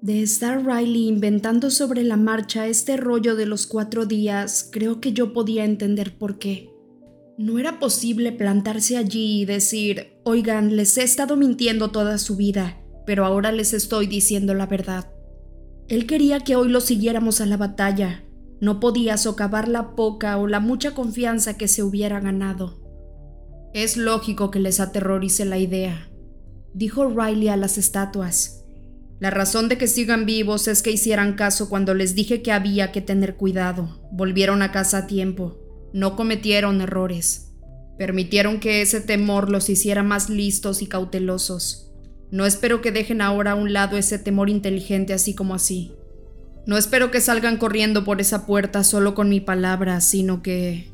De estar Riley inventando sobre la marcha este rollo de los cuatro días, creo que yo podía entender por qué. No era posible plantarse allí y decir, oigan, les he estado mintiendo toda su vida, pero ahora les estoy diciendo la verdad. Él quería que hoy lo siguiéramos a la batalla. No podía socavar la poca o la mucha confianza que se hubiera ganado. Es lógico que les aterrorice la idea, dijo Riley a las estatuas. La razón de que sigan vivos es que hicieran caso cuando les dije que había que tener cuidado. Volvieron a casa a tiempo. No cometieron errores. Permitieron que ese temor los hiciera más listos y cautelosos. No espero que dejen ahora a un lado ese temor inteligente así como así. No espero que salgan corriendo por esa puerta solo con mi palabra, sino que...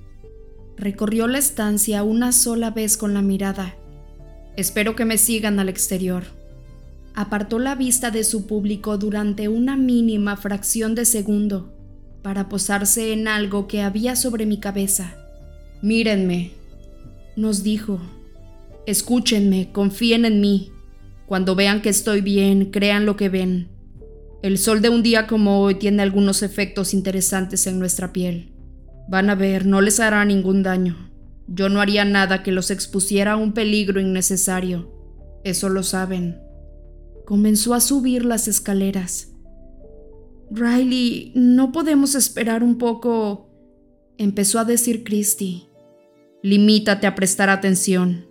Recorrió la estancia una sola vez con la mirada. Espero que me sigan al exterior apartó la vista de su público durante una mínima fracción de segundo para posarse en algo que había sobre mi cabeza. Mírenme, nos dijo. Escúchenme, confíen en mí. Cuando vean que estoy bien, crean lo que ven. El sol de un día como hoy tiene algunos efectos interesantes en nuestra piel. Van a ver, no les hará ningún daño. Yo no haría nada que los expusiera a un peligro innecesario. Eso lo saben comenzó a subir las escaleras. Riley, no podemos esperar un poco, empezó a decir Christy. Limítate a prestar atención.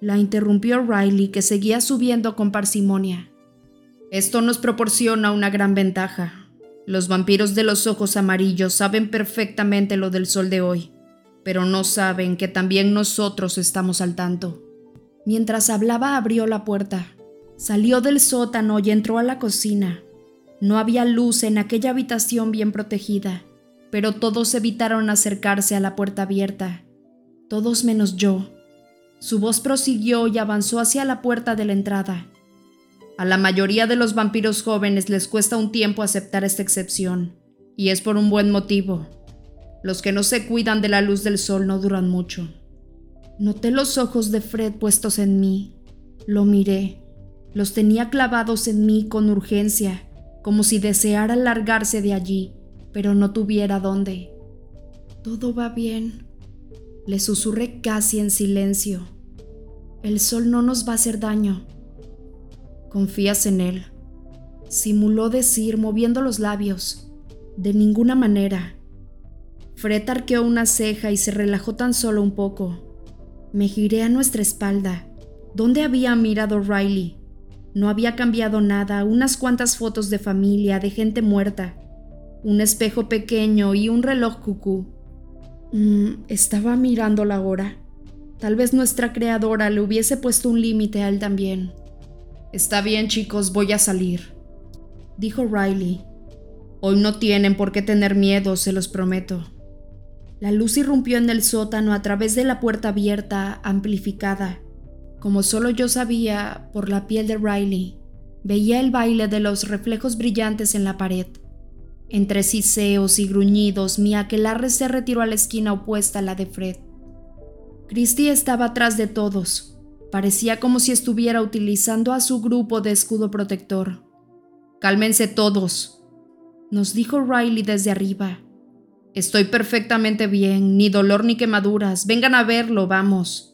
La interrumpió Riley, que seguía subiendo con parsimonia. Esto nos proporciona una gran ventaja. Los vampiros de los ojos amarillos saben perfectamente lo del sol de hoy, pero no saben que también nosotros estamos al tanto. Mientras hablaba abrió la puerta. Salió del sótano y entró a la cocina. No había luz en aquella habitación bien protegida, pero todos evitaron acercarse a la puerta abierta, todos menos yo. Su voz prosiguió y avanzó hacia la puerta de la entrada. A la mayoría de los vampiros jóvenes les cuesta un tiempo aceptar esta excepción, y es por un buen motivo. Los que no se cuidan de la luz del sol no duran mucho. Noté los ojos de Fred puestos en mí. Lo miré. Los tenía clavados en mí con urgencia, como si deseara largarse de allí, pero no tuviera dónde. Todo va bien, le susurré casi en silencio. El sol no nos va a hacer daño. ¿Confías en él? Simuló decir, moviendo los labios. De ninguna manera. Fred arqueó una ceja y se relajó tan solo un poco. Me giré a nuestra espalda. ¿Dónde había mirado Riley? No había cambiado nada, unas cuantas fotos de familia, de gente muerta, un espejo pequeño y un reloj cucú. Mm, estaba mirando la hora. Tal vez nuestra creadora le hubiese puesto un límite a él también. Está bien, chicos, voy a salir, dijo Riley. Hoy no tienen por qué tener miedo, se los prometo. La luz irrumpió en el sótano a través de la puerta abierta, amplificada. Como solo yo sabía por la piel de Riley, veía el baile de los reflejos brillantes en la pared. Entre siseos y gruñidos, mi aquelarre se retiró a la esquina opuesta a la de Fred. Christy estaba atrás de todos. Parecía como si estuviera utilizando a su grupo de escudo protector. Cálmense todos, nos dijo Riley desde arriba. Estoy perfectamente bien, ni dolor ni quemaduras. Vengan a verlo, vamos.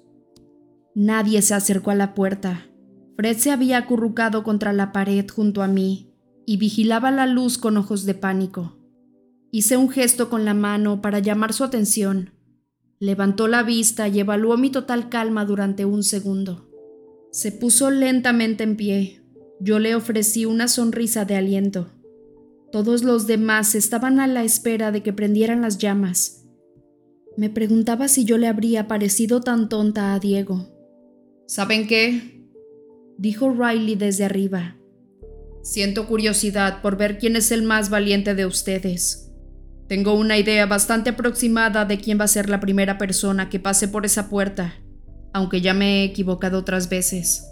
Nadie se acercó a la puerta. Fred se había acurrucado contra la pared junto a mí y vigilaba la luz con ojos de pánico. Hice un gesto con la mano para llamar su atención. Levantó la vista y evaluó mi total calma durante un segundo. Se puso lentamente en pie. Yo le ofrecí una sonrisa de aliento. Todos los demás estaban a la espera de que prendieran las llamas. Me preguntaba si yo le habría parecido tan tonta a Diego. ¿Saben qué? dijo Riley desde arriba. Siento curiosidad por ver quién es el más valiente de ustedes. Tengo una idea bastante aproximada de quién va a ser la primera persona que pase por esa puerta, aunque ya me he equivocado otras veces.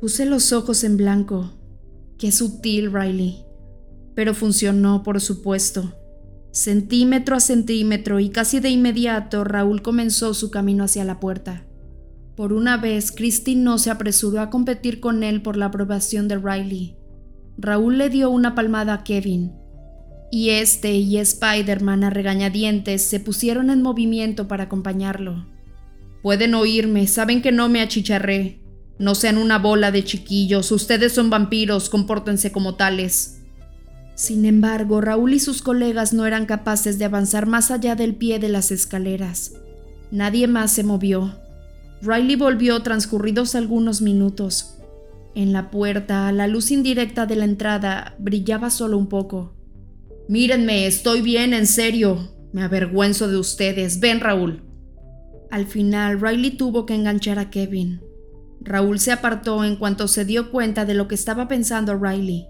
Puse los ojos en blanco. Qué sutil, Riley. Pero funcionó, por supuesto. Centímetro a centímetro y casi de inmediato Raúl comenzó su camino hacia la puerta. Por una vez, Christy no se apresuró a competir con él por la aprobación de Riley. Raúl le dio una palmada a Kevin, y este y Spider-Man a regañadientes se pusieron en movimiento para acompañarlo. Pueden oírme, saben que no me achicharré. No sean una bola de chiquillos, ustedes son vampiros, compórtense como tales. Sin embargo, Raúl y sus colegas no eran capaces de avanzar más allá del pie de las escaleras. Nadie más se movió. Riley volvió transcurridos algunos minutos. En la puerta, la luz indirecta de la entrada brillaba solo un poco. Mírenme, estoy bien, en serio. Me avergüenzo de ustedes. Ven, Raúl. Al final, Riley tuvo que enganchar a Kevin. Raúl se apartó en cuanto se dio cuenta de lo que estaba pensando Riley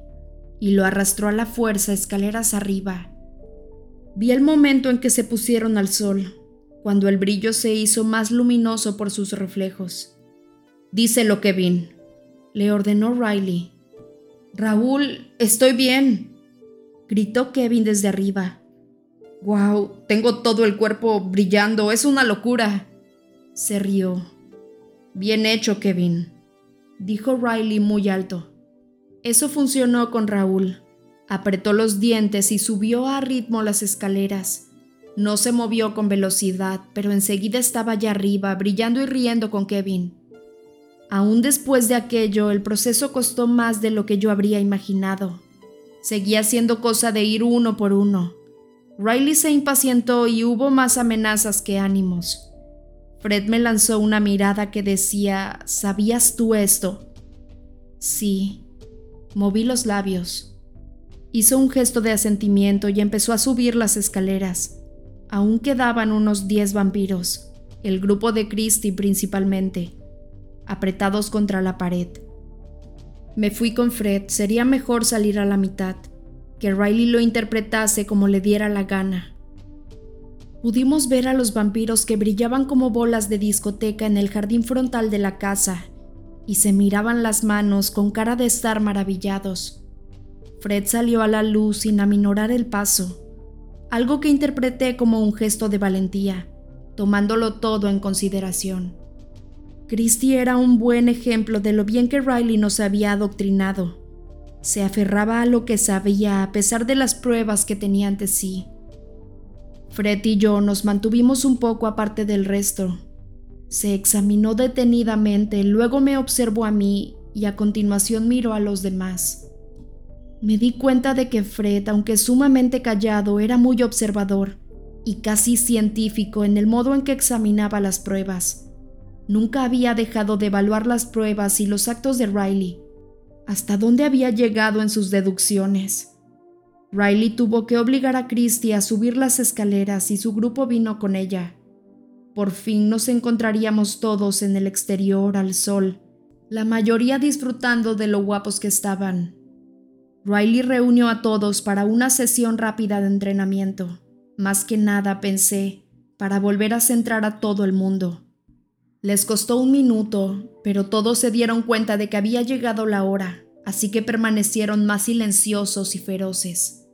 y lo arrastró a la fuerza escaleras arriba. Vi el momento en que se pusieron al sol, cuando el brillo se hizo más luminoso por sus reflejos. Díselo, Kevin, le ordenó Riley. Raúl, estoy bien, gritó Kevin desde arriba. Wow, tengo todo el cuerpo brillando, es una locura. Se rió. Bien hecho, Kevin, dijo Riley muy alto. Eso funcionó con Raúl. Apretó los dientes y subió a ritmo las escaleras. No se movió con velocidad, pero enseguida estaba allá arriba, brillando y riendo con Kevin. Aún después de aquello, el proceso costó más de lo que yo habría imaginado. Seguía siendo cosa de ir uno por uno. Riley se impacientó y hubo más amenazas que ánimos. Fred me lanzó una mirada que decía, ¿sabías tú esto? Sí. Moví los labios. Hizo un gesto de asentimiento y empezó a subir las escaleras. Aún quedaban unos diez vampiros, el grupo de Christie principalmente, apretados contra la pared. Me fui con Fred, sería mejor salir a la mitad, que Riley lo interpretase como le diera la gana. Pudimos ver a los vampiros que brillaban como bolas de discoteca en el jardín frontal de la casa y se miraban las manos con cara de estar maravillados. Fred salió a la luz sin aminorar el paso algo que interpreté como un gesto de valentía, tomándolo todo en consideración. Christy era un buen ejemplo de lo bien que Riley nos había adoctrinado. Se aferraba a lo que sabía a pesar de las pruebas que tenía ante sí. Fred y yo nos mantuvimos un poco aparte del resto. Se examinó detenidamente, luego me observó a mí y a continuación miró a los demás. Me di cuenta de que Fred, aunque sumamente callado, era muy observador y casi científico en el modo en que examinaba las pruebas. Nunca había dejado de evaluar las pruebas y los actos de Riley, hasta dónde había llegado en sus deducciones. Riley tuvo que obligar a Christie a subir las escaleras y su grupo vino con ella. Por fin nos encontraríamos todos en el exterior al sol, la mayoría disfrutando de lo guapos que estaban. Riley reunió a todos para una sesión rápida de entrenamiento. Más que nada pensé, para volver a centrar a todo el mundo. Les costó un minuto, pero todos se dieron cuenta de que había llegado la hora, así que permanecieron más silenciosos y feroces.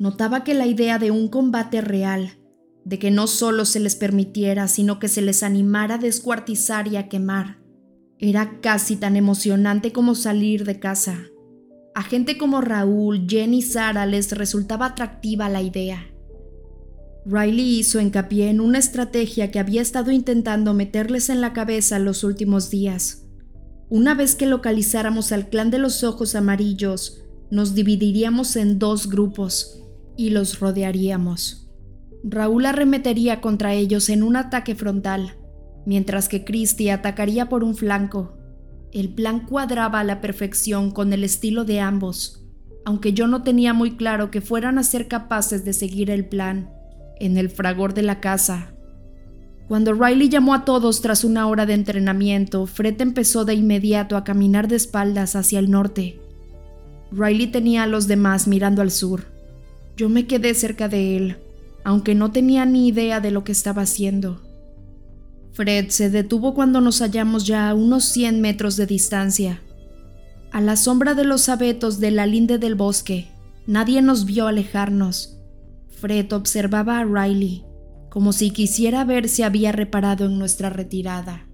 Notaba que la idea de un combate real, de que no solo se les permitiera, sino que se les animara a descuartizar y a quemar, era casi tan emocionante como salir de casa. A gente como Raúl, Jenny y Sara les resultaba atractiva la idea. Riley hizo hincapié en una estrategia que había estado intentando meterles en la cabeza los últimos días. Una vez que localizáramos al clan de los ojos amarillos, nos dividiríamos en dos grupos y los rodearíamos. Raúl arremetería contra ellos en un ataque frontal, mientras que Christie atacaría por un flanco. El plan cuadraba a la perfección con el estilo de ambos, aunque yo no tenía muy claro que fueran a ser capaces de seguir el plan en el fragor de la casa. Cuando Riley llamó a todos tras una hora de entrenamiento, Fred empezó de inmediato a caminar de espaldas hacia el norte. Riley tenía a los demás mirando al sur. Yo me quedé cerca de él, aunque no tenía ni idea de lo que estaba haciendo. Fred se detuvo cuando nos hallamos ya a unos 100 metros de distancia. A la sombra de los abetos de la linde del bosque, nadie nos vio alejarnos. Fred observaba a Riley, como si quisiera ver si había reparado en nuestra retirada.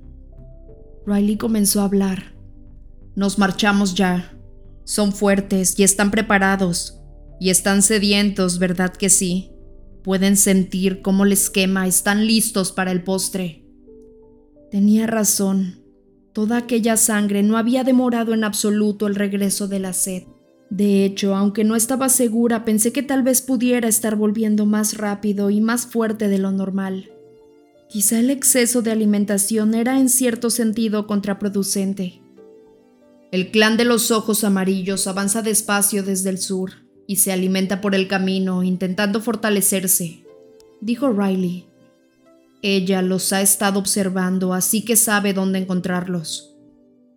Riley comenzó a hablar. Nos marchamos ya. Son fuertes y están preparados. Y están sedientos, ¿verdad que sí? Pueden sentir cómo les quema, están listos para el postre. Tenía razón. Toda aquella sangre no había demorado en absoluto el regreso de la sed. De hecho, aunque no estaba segura, pensé que tal vez pudiera estar volviendo más rápido y más fuerte de lo normal. Quizá el exceso de alimentación era en cierto sentido contraproducente. El clan de los ojos amarillos avanza despacio desde el sur y se alimenta por el camino intentando fortalecerse, dijo Riley. Ella los ha estado observando, así que sabe dónde encontrarlos.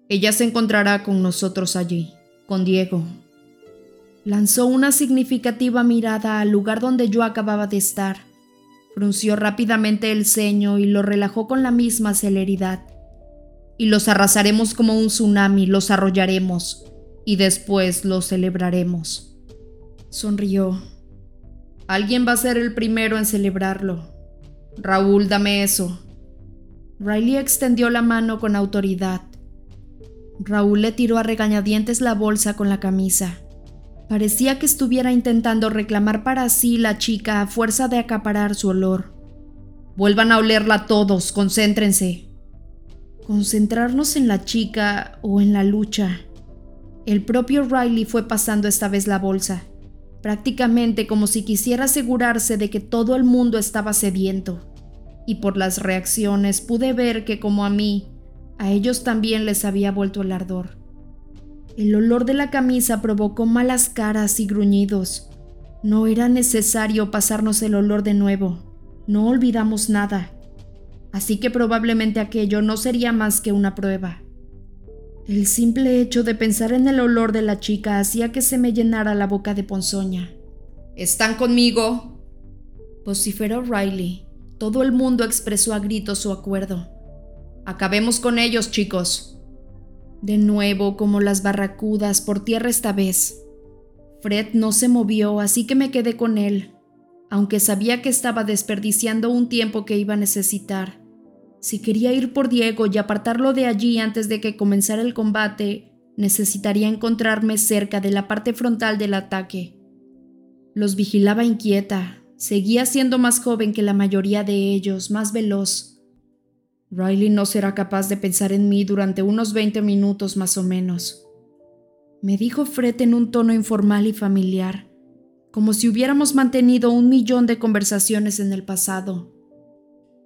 Ella se encontrará con nosotros allí, con Diego. Lanzó una significativa mirada al lugar donde yo acababa de estar. Frunció rápidamente el ceño y lo relajó con la misma celeridad y los arrasaremos como un tsunami, los arrollaremos y después los celebraremos. Sonrió. Alguien va a ser el primero en celebrarlo. Raúl, dame eso. Riley extendió la mano con autoridad. Raúl le tiró a regañadientes la bolsa con la camisa. Parecía que estuviera intentando reclamar para sí la chica a fuerza de acaparar su olor. Vuelvan a olerla todos, concéntrense, concentrarnos en la chica o en la lucha. El propio Riley fue pasando esta vez la bolsa, prácticamente como si quisiera asegurarse de que todo el mundo estaba sediento. Y por las reacciones pude ver que como a mí, a ellos también les había vuelto el ardor. El olor de la camisa provocó malas caras y gruñidos. No era necesario pasarnos el olor de nuevo. No olvidamos nada así que probablemente aquello no sería más que una prueba. El simple hecho de pensar en el olor de la chica hacía que se me llenara la boca de ponzoña. ¿Están conmigo? vociferó Riley. Todo el mundo expresó a gritos su acuerdo. Acabemos con ellos, chicos. De nuevo, como las barracudas, por tierra esta vez. Fred no se movió, así que me quedé con él, aunque sabía que estaba desperdiciando un tiempo que iba a necesitar. Si quería ir por Diego y apartarlo de allí antes de que comenzara el combate, necesitaría encontrarme cerca de la parte frontal del ataque. Los vigilaba inquieta, seguía siendo más joven que la mayoría de ellos, más veloz. Riley no será capaz de pensar en mí durante unos 20 minutos más o menos. Me dijo Fred en un tono informal y familiar como si hubiéramos mantenido un millón de conversaciones en el pasado.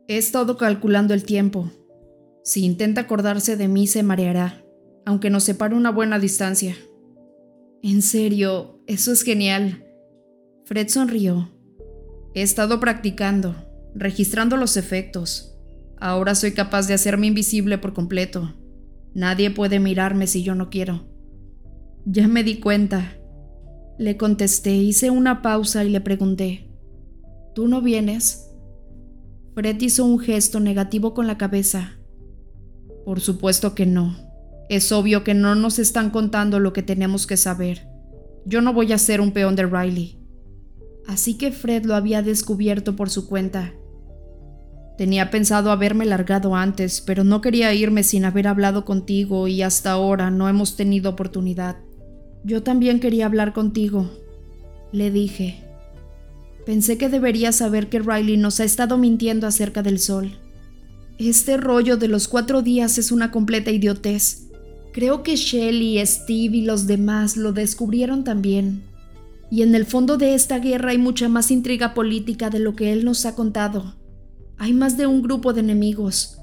He estado calculando el tiempo. Si intenta acordarse de mí, se mareará, aunque nos separe una buena distancia. En serio, eso es genial. Fred sonrió. He estado practicando, registrando los efectos. Ahora soy capaz de hacerme invisible por completo. Nadie puede mirarme si yo no quiero. Ya me di cuenta, le contesté, hice una pausa y le pregunté, ¿tú no vienes? Fred hizo un gesto negativo con la cabeza. Por supuesto que no. Es obvio que no nos están contando lo que tenemos que saber. Yo no voy a ser un peón de Riley. Así que Fred lo había descubierto por su cuenta. Tenía pensado haberme largado antes, pero no quería irme sin haber hablado contigo y hasta ahora no hemos tenido oportunidad. Yo también quería hablar contigo, le dije. Pensé que deberías saber que Riley nos ha estado mintiendo acerca del sol. Este rollo de los cuatro días es una completa idiotez. Creo que Shelly, Steve y los demás lo descubrieron también. Y en el fondo de esta guerra hay mucha más intriga política de lo que él nos ha contado. Hay más de un grupo de enemigos.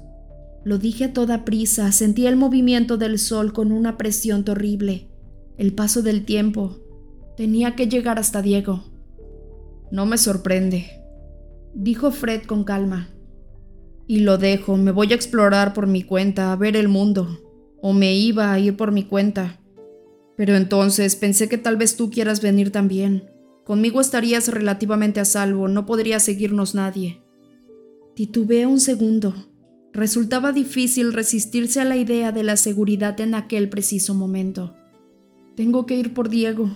Lo dije a toda prisa, sentí el movimiento del sol con una presión terrible el paso del tiempo. Tenía que llegar hasta Diego. No me sorprende, dijo Fred con calma. Y lo dejo, me voy a explorar por mi cuenta, a ver el mundo. O me iba a ir por mi cuenta. Pero entonces pensé que tal vez tú quieras venir también. Conmigo estarías relativamente a salvo, no podría seguirnos nadie. Titubeé un segundo. Resultaba difícil resistirse a la idea de la seguridad en aquel preciso momento. Tengo que ir por Diego.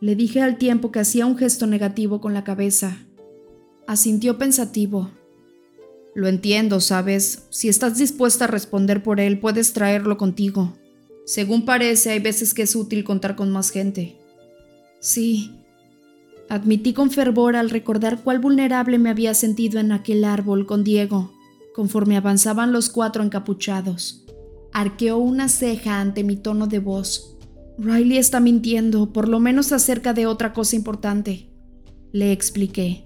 Le dije al tiempo que hacía un gesto negativo con la cabeza. Asintió pensativo. Lo entiendo, ¿sabes? Si estás dispuesta a responder por él, puedes traerlo contigo. Según parece, hay veces que es útil contar con más gente. Sí, admití con fervor al recordar cuál vulnerable me había sentido en aquel árbol con Diego, conforme avanzaban los cuatro encapuchados. Arqueó una ceja ante mi tono de voz. Riley está mintiendo, por lo menos acerca de otra cosa importante. Le expliqué.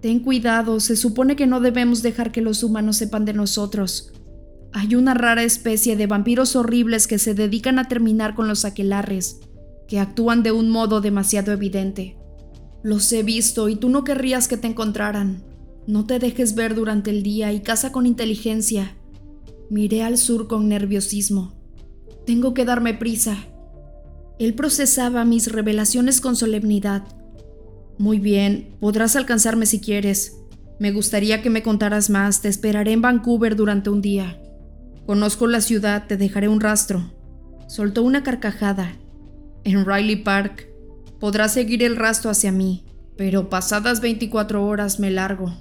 Ten cuidado, se supone que no debemos dejar que los humanos sepan de nosotros. Hay una rara especie de vampiros horribles que se dedican a terminar con los aquelarres, que actúan de un modo demasiado evidente. Los he visto y tú no querrías que te encontraran. No te dejes ver durante el día y caza con inteligencia. Miré al sur con nerviosismo. Tengo que darme prisa. Él procesaba mis revelaciones con solemnidad. Muy bien, podrás alcanzarme si quieres. Me gustaría que me contaras más. Te esperaré en Vancouver durante un día. Conozco la ciudad, te dejaré un rastro. Soltó una carcajada. En Riley Park. Podrás seguir el rastro hacia mí, pero pasadas 24 horas me largo.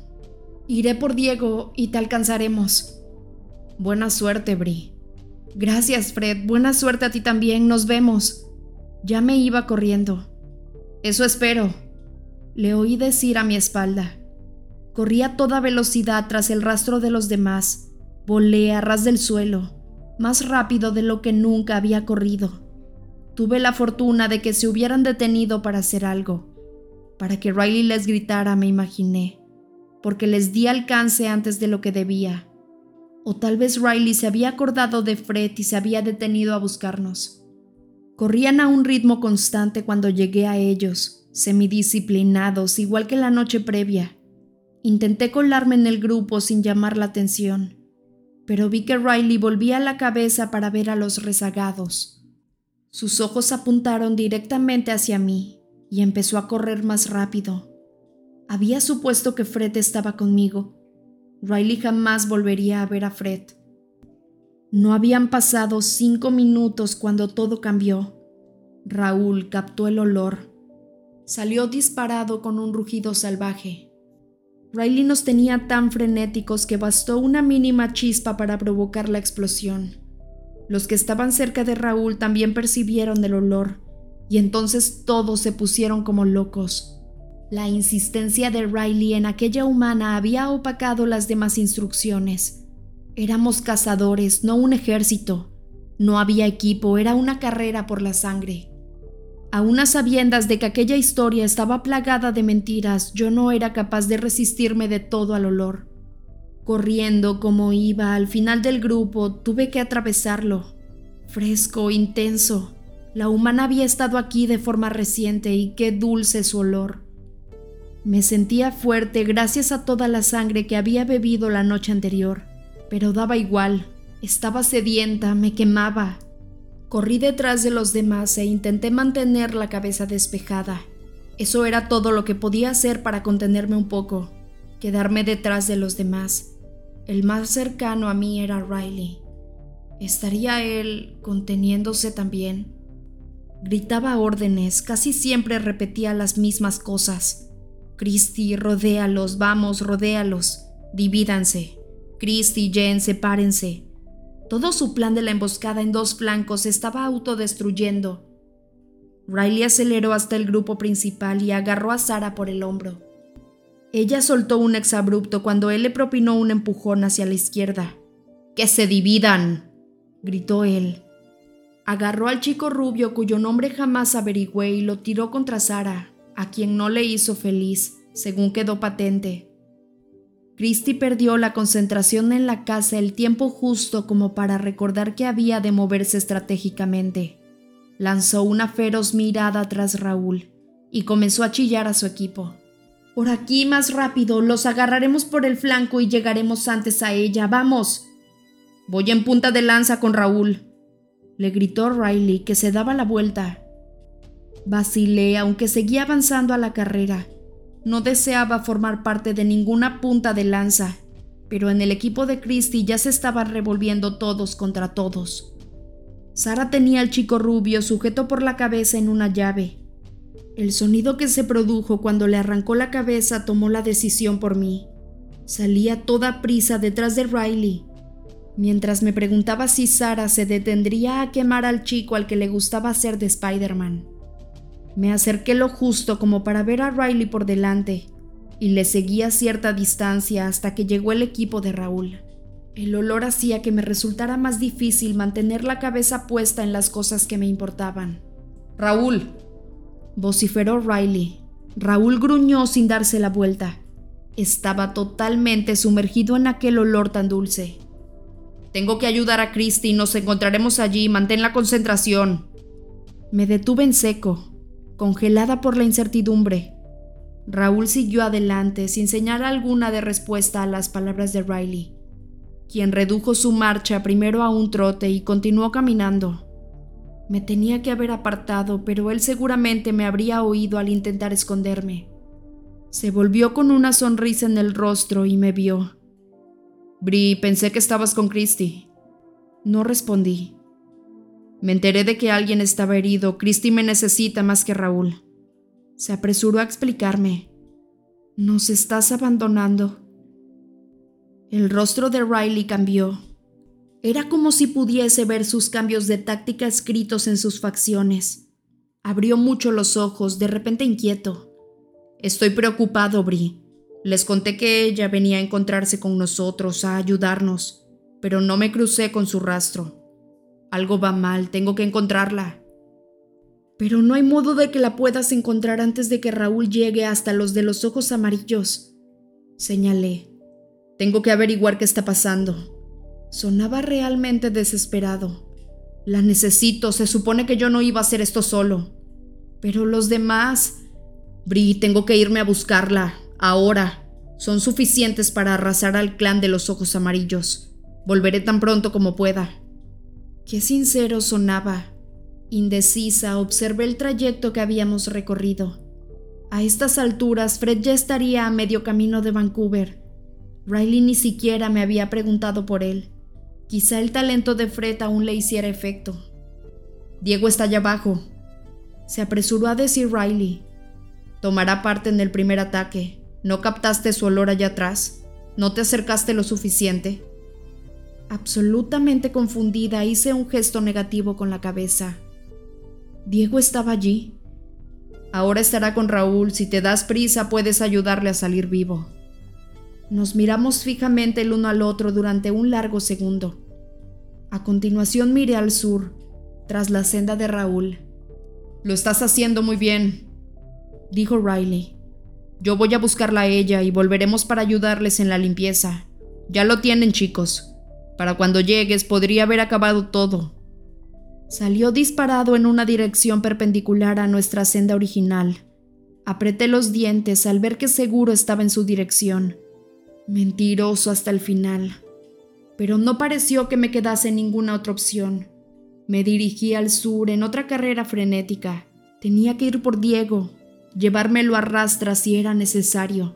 Iré por Diego y te alcanzaremos. Buena suerte, Bri. Gracias, Fred. Buena suerte a ti también. Nos vemos. Ya me iba corriendo. Eso espero. Le oí decir a mi espalda. Corrí a toda velocidad tras el rastro de los demás Volé a ras del suelo, más rápido de lo que nunca había corrido. Tuve la fortuna de que se hubieran detenido para hacer algo. Para que Riley les gritara, me imaginé, porque les di alcance antes de lo que debía. O tal vez Riley se había acordado de Fred y se había detenido a buscarnos. Corrían a un ritmo constante cuando llegué a ellos, semidisciplinados, igual que la noche previa. Intenté colarme en el grupo sin llamar la atención pero vi que Riley volvía la cabeza para ver a los rezagados. Sus ojos apuntaron directamente hacia mí y empezó a correr más rápido. Había supuesto que Fred estaba conmigo. Riley jamás volvería a ver a Fred. No habían pasado cinco minutos cuando todo cambió. Raúl captó el olor. Salió disparado con un rugido salvaje. Riley nos tenía tan frenéticos que bastó una mínima chispa para provocar la explosión. Los que estaban cerca de Raúl también percibieron el olor, y entonces todos se pusieron como locos. La insistencia de Riley en aquella humana había opacado las demás instrucciones. Éramos cazadores, no un ejército. No había equipo, era una carrera por la sangre. A unas sabiendas de que aquella historia estaba plagada de mentiras, yo no era capaz de resistirme de todo al olor. Corriendo como iba al final del grupo, tuve que atravesarlo. Fresco, intenso. La humana había estado aquí de forma reciente y qué dulce su olor. Me sentía fuerte gracias a toda la sangre que había bebido la noche anterior, pero daba igual. Estaba sedienta, me quemaba. Corrí detrás de los demás e intenté mantener la cabeza despejada. Eso era todo lo que podía hacer para contenerme un poco, quedarme detrás de los demás. El más cercano a mí era Riley. ¿Estaría él conteniéndose también? Gritaba órdenes, casi siempre repetía las mismas cosas. Christy, rodéalos, vamos, rodéalos. Divídanse. Christy, Jen, sepárense. Todo su plan de la emboscada en dos flancos estaba autodestruyendo. Riley aceleró hasta el grupo principal y agarró a Sara por el hombro. Ella soltó un exabrupto cuando él le propinó un empujón hacia la izquierda. ¡Que se dividan! gritó él. Agarró al chico rubio cuyo nombre jamás averigüé y lo tiró contra Sara, a quien no le hizo feliz, según quedó patente. Christy perdió la concentración en la casa el tiempo justo como para recordar que había de moverse estratégicamente. Lanzó una feroz mirada tras Raúl y comenzó a chillar a su equipo. Por aquí más rápido, los agarraremos por el flanco y llegaremos antes a ella. ¡Vamos! Voy en punta de lanza con Raúl, le gritó Riley, que se daba la vuelta. Vacilé, aunque seguía avanzando a la carrera no deseaba formar parte de ninguna punta de lanza, pero en el equipo de Christie ya se estaban revolviendo todos contra todos. Sara tenía al chico rubio sujeto por la cabeza en una llave. El sonido que se produjo cuando le arrancó la cabeza tomó la decisión por mí. Salía toda prisa detrás de Riley. mientras me preguntaba si Sara se detendría a quemar al chico al que le gustaba hacer de Spider-Man. Me acerqué lo justo como para ver a Riley por delante y le seguí a cierta distancia hasta que llegó el equipo de Raúl. El olor hacía que me resultara más difícil mantener la cabeza puesta en las cosas que me importaban. Raúl, vociferó Riley. Raúl gruñó sin darse la vuelta. Estaba totalmente sumergido en aquel olor tan dulce. Tengo que ayudar a Christy, nos encontraremos allí, mantén la concentración. Me detuve en seco, congelada por la incertidumbre. Raúl siguió adelante sin señal alguna de respuesta a las palabras de Riley, quien redujo su marcha primero a un trote y continuó caminando. Me tenía que haber apartado, pero él seguramente me habría oído al intentar esconderme. Se volvió con una sonrisa en el rostro y me vio. Bri, pensé que estabas con Christy. No respondí. Me enteré de que alguien estaba herido. Christy me necesita más que Raúl. Se apresuró a explicarme. Nos estás abandonando. El rostro de Riley cambió. Era como si pudiese ver sus cambios de táctica escritos en sus facciones. Abrió mucho los ojos, de repente inquieto. Estoy preocupado, Bri. Les conté que ella venía a encontrarse con nosotros, a ayudarnos, pero no me crucé con su rastro. Algo va mal, tengo que encontrarla. Pero no hay modo de que la puedas encontrar antes de que Raúl llegue hasta los de los ojos amarillos. Señalé. Tengo que averiguar qué está pasando. Sonaba realmente desesperado. La necesito, se supone que yo no iba a hacer esto solo. Pero los demás... Bri, tengo que irme a buscarla ahora, son suficientes para arrasar al clan de los ojos amarillos. Volveré tan pronto como pueda. Qué sincero sonaba. Indecisa, observé el trayecto que habíamos recorrido. A estas alturas, Fred ya estaría a medio camino de Vancouver. Riley ni siquiera me había preguntado por él. Quizá el talento de Fred aún le hiciera efecto. Diego está allá abajo. Se apresuró a decir Riley. Tomará parte en el primer ataque. ¿No captaste su olor allá atrás? ¿No te acercaste lo suficiente? Absolutamente confundida, hice un gesto negativo con la cabeza. Diego estaba allí. Ahora estará con Raúl. Si te das prisa, puedes ayudarle a salir vivo. Nos miramos fijamente el uno al otro durante un largo segundo. A continuación miré al sur, tras la senda de Raúl. Lo estás haciendo muy bien, dijo Riley. Yo voy a buscarla a ella y volveremos para ayudarles en la limpieza. Ya lo tienen, chicos. Para cuando llegues podría haber acabado todo. Salió disparado en una dirección perpendicular a nuestra senda original. Apreté los dientes al ver que seguro estaba en su dirección. Mentiroso hasta el final. Pero no pareció que me quedase ninguna otra opción. Me dirigí al sur en otra carrera frenética. Tenía que ir por Diego, llevármelo a rastra si era necesario.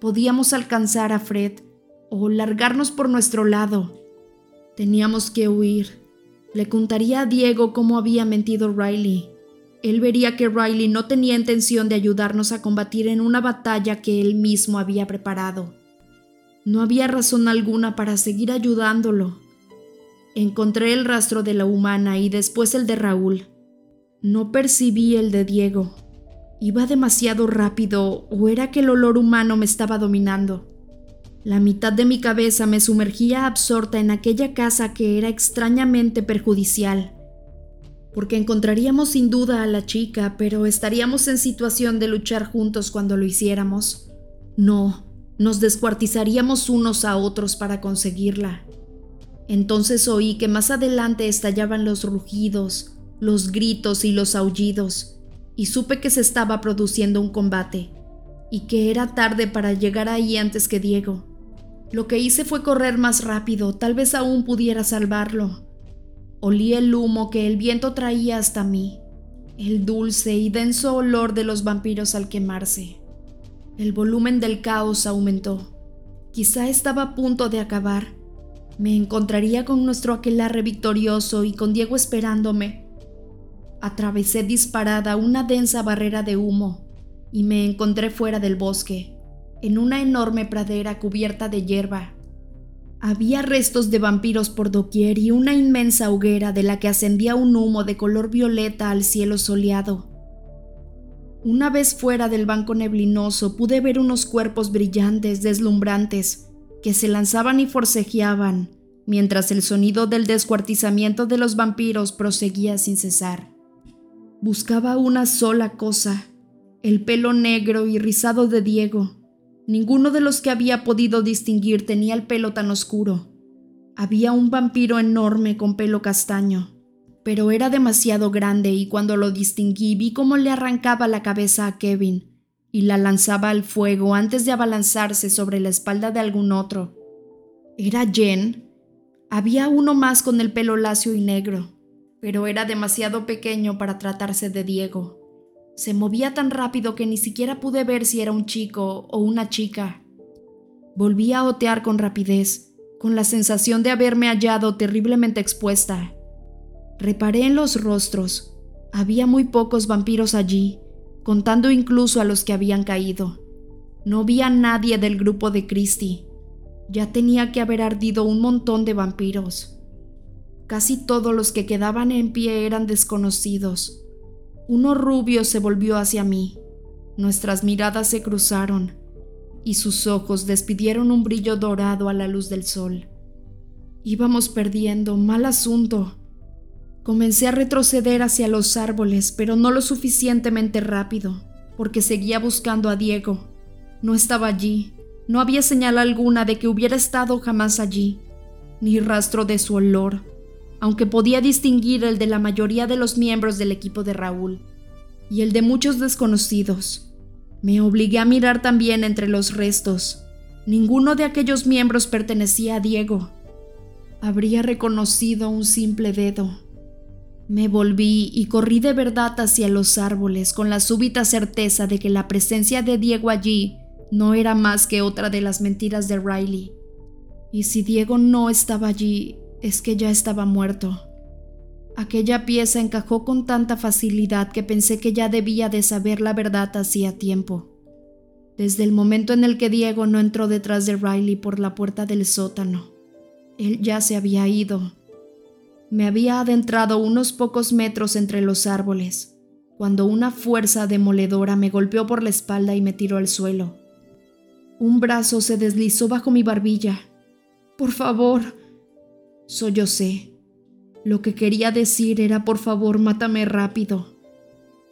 Podíamos alcanzar a Fred o largarnos por nuestro lado. Teníamos que huir. Le contaría a Diego cómo había mentido Riley. Él vería que Riley no tenía intención de ayudarnos a combatir en una batalla que él mismo había preparado. No había razón alguna para seguir ayudándolo. Encontré el rastro de la humana y después el de Raúl. No percibí el de Diego. ¿Iba demasiado rápido o era que el olor humano me estaba dominando? La mitad de mi cabeza me sumergía absorta en aquella casa que era extrañamente perjudicial, porque encontraríamos sin duda a la chica, pero estaríamos en situación de luchar juntos cuando lo hiciéramos. No, nos descuartizaríamos unos a otros para conseguirla. Entonces oí que más adelante estallaban los rugidos, los gritos y los aullidos y supe que se estaba produciendo un combate y que era tarde para llegar ahí antes que Diego. Lo que hice fue correr más rápido, tal vez aún pudiera salvarlo. Olí el humo que el viento traía hasta mí, el dulce y denso olor de los vampiros al quemarse. El volumen del caos aumentó. Quizá estaba a punto de acabar. Me encontraría con nuestro aquelarre victorioso y con Diego esperándome Atravesé disparada una densa barrera de humo y me encontré fuera del bosque, en una enorme pradera cubierta de hierba. Había restos de vampiros por doquier y una inmensa hoguera de la que ascendía un humo de color violeta al cielo soleado. Una vez fuera del banco neblinoso pude ver unos cuerpos brillantes, deslumbrantes, que se lanzaban y forcejeaban, mientras el sonido del descuartizamiento de los vampiros proseguía sin cesar. Buscaba una sola cosa, el pelo negro y rizado de Diego. Ninguno de los que había podido distinguir tenía el pelo tan oscuro. Había un vampiro enorme con pelo castaño, pero era demasiado grande y cuando lo distinguí vi cómo le arrancaba la cabeza a Kevin y la lanzaba al fuego antes de abalanzarse sobre la espalda de algún otro. ¿Era Jen? Había uno más con el pelo lacio y negro, pero era demasiado pequeño para tratarse de Diego. Se movía tan rápido que ni siquiera pude ver si era un chico o una chica. Volví a otear con rapidez, con la sensación de haberme hallado terriblemente expuesta. Reparé en los rostros. Había muy pocos vampiros allí, contando incluso a los que habían caído. No vi a nadie del grupo de Christie. Ya tenía que haber ardido un montón de vampiros. Casi todos los que quedaban en pie eran desconocidos. Uno rubio se volvió hacia mí. Nuestras miradas se cruzaron y sus ojos despidieron un brillo dorado a la luz del sol. Íbamos perdiendo, mal asunto. Comencé a retroceder hacia los árboles, pero no lo suficientemente rápido, porque seguía buscando a Diego. No estaba allí. No había señal alguna de que hubiera estado jamás allí, ni rastro de su olor, aunque podía distinguir el de la mayoría de los miembros del equipo de Raúl y el de muchos desconocidos. Me obligué a mirar también entre los restos. Ninguno de aquellos miembros pertenecía a Diego. Habría reconocido un simple dedo. Me volví y corrí de verdad hacia los árboles con la súbita certeza de que la presencia de Diego allí no era más que otra de las mentiras de Riley. Y si Diego no estaba allí, es que ya estaba muerto. Aquella pieza encajó con tanta facilidad que pensé que ya debía de saber la verdad hacía tiempo. Desde el momento en el que Diego no entró detrás de Riley por la puerta del sótano, él ya se había ido. Me había adentrado unos pocos metros entre los árboles, cuando una fuerza demoledora me golpeó por la espalda y me tiró al suelo. Un brazo se deslizó bajo mi barbilla. Por favor, sollocé. Lo que quería decir era por favor, mátame rápido.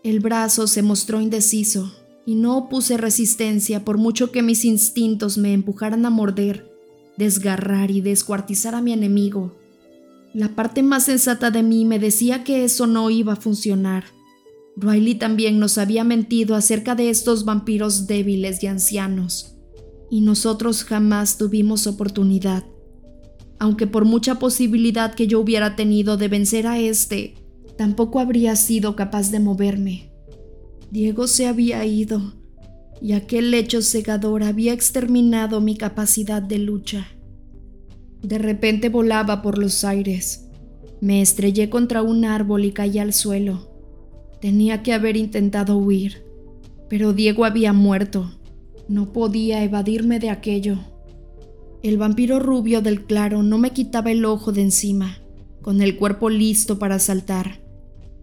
El brazo se mostró indeciso y no opuse resistencia por mucho que mis instintos me empujaran a morder, desgarrar y descuartizar a mi enemigo. La parte más sensata de mí me decía que eso no iba a funcionar. Riley también nos había mentido acerca de estos vampiros débiles y ancianos y nosotros jamás tuvimos oportunidad. Aunque por mucha posibilidad que yo hubiera tenido de vencer a este, tampoco habría sido capaz de moverme. Diego se había ido, y aquel hecho cegador había exterminado mi capacidad de lucha. De repente volaba por los aires. Me estrellé contra un árbol y caí al suelo. Tenía que haber intentado huir, pero Diego había muerto no podía evadirme de aquello. El vampiro rubio del claro no me quitaba el ojo de encima, con el cuerpo listo para saltar.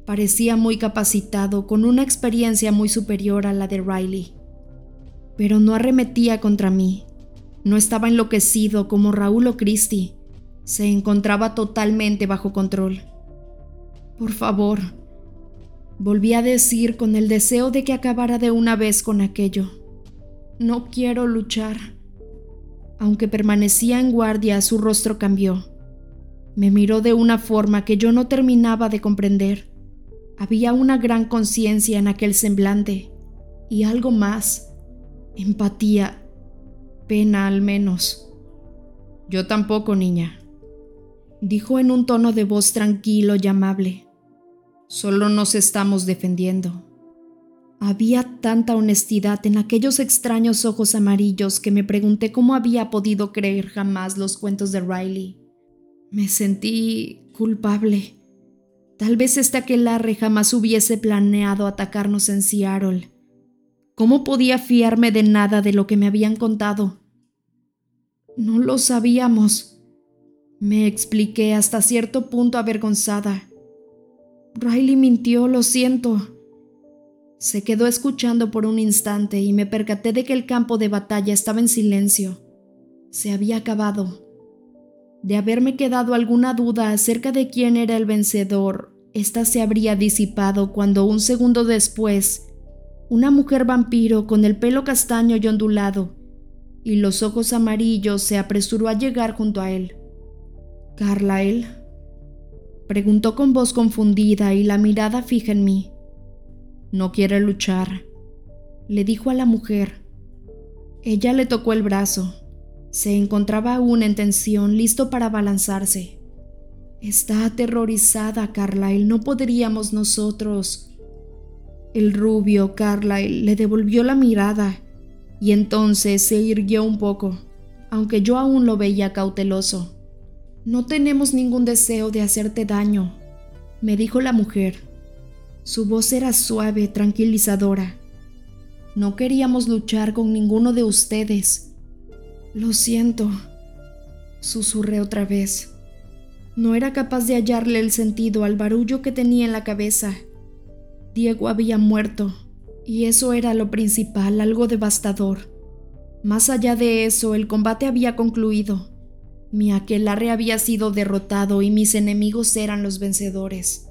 Parecía muy capacitado, con una experiencia muy superior a la de Riley. Pero no arremetía contra mí. No estaba enloquecido como Raúl o Christie. Se encontraba totalmente bajo control. Por favor, volví a decir con el deseo de que acabara de una vez con aquello. No quiero luchar. Aunque permanecía en guardia, su rostro cambió. Me miró de una forma que yo no terminaba de comprender. Había una gran conciencia en aquel semblante y algo más. Empatía. Pena al menos. Yo tampoco, niña. Dijo en un tono de voz tranquilo y amable. Solo nos estamos defendiendo. Había tanta honestidad en aquellos extraños ojos amarillos que me pregunté cómo había podido creer jamás los cuentos de Riley. Me sentí culpable. Tal vez este aquelarre jamás hubiese planeado atacarnos en Seattle. ¿Cómo podía fiarme de nada de lo que me habían contado? No lo sabíamos. Me expliqué hasta cierto punto avergonzada. Riley mintió, lo siento. Se quedó escuchando por un instante y me percaté de que el campo de batalla estaba en silencio. Se había acabado. De haberme quedado alguna duda acerca de quién era el vencedor, esta se habría disipado cuando un segundo después, una mujer vampiro con el pelo castaño y ondulado y los ojos amarillos se apresuró a llegar junto a él. ¿Carlyle? Preguntó con voz confundida y la mirada fija en mí. No quiere luchar, le dijo a la mujer. Ella le tocó el brazo. Se encontraba aún en tensión, listo para abalanzarse. Está aterrorizada, Carlyle. No podríamos nosotros. El rubio Carlyle le devolvió la mirada y entonces se irguió un poco, aunque yo aún lo veía cauteloso. No tenemos ningún deseo de hacerte daño, me dijo la mujer. Su voz era suave, tranquilizadora. No queríamos luchar con ninguno de ustedes. Lo siento, susurré otra vez. No era capaz de hallarle el sentido al barullo que tenía en la cabeza. Diego había muerto, y eso era lo principal, algo devastador. Más allá de eso, el combate había concluido. Mi aquelarre había sido derrotado y mis enemigos eran los vencedores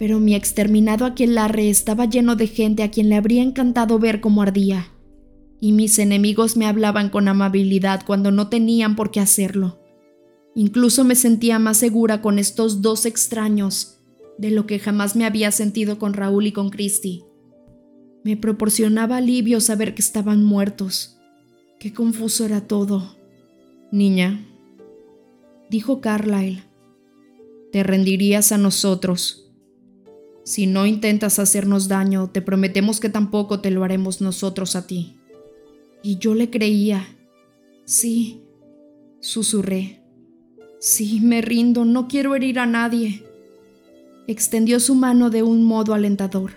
pero mi exterminado aquelarre estaba lleno de gente a quien le habría encantado ver cómo ardía, y mis enemigos me hablaban con amabilidad cuando no tenían por qué hacerlo. Incluso me sentía más segura con estos dos extraños de lo que jamás me había sentido con Raúl y con Christy. Me proporcionaba alivio saber que estaban muertos. Qué confuso era todo. Niña, dijo Carlyle, te rendirías a nosotros si no intentas hacernos daño, te prometemos que tampoco te lo haremos nosotros a ti. Y yo le creía. Sí, susurré. Sí, me rindo, no quiero herir a nadie. Extendió su mano de un modo alentador.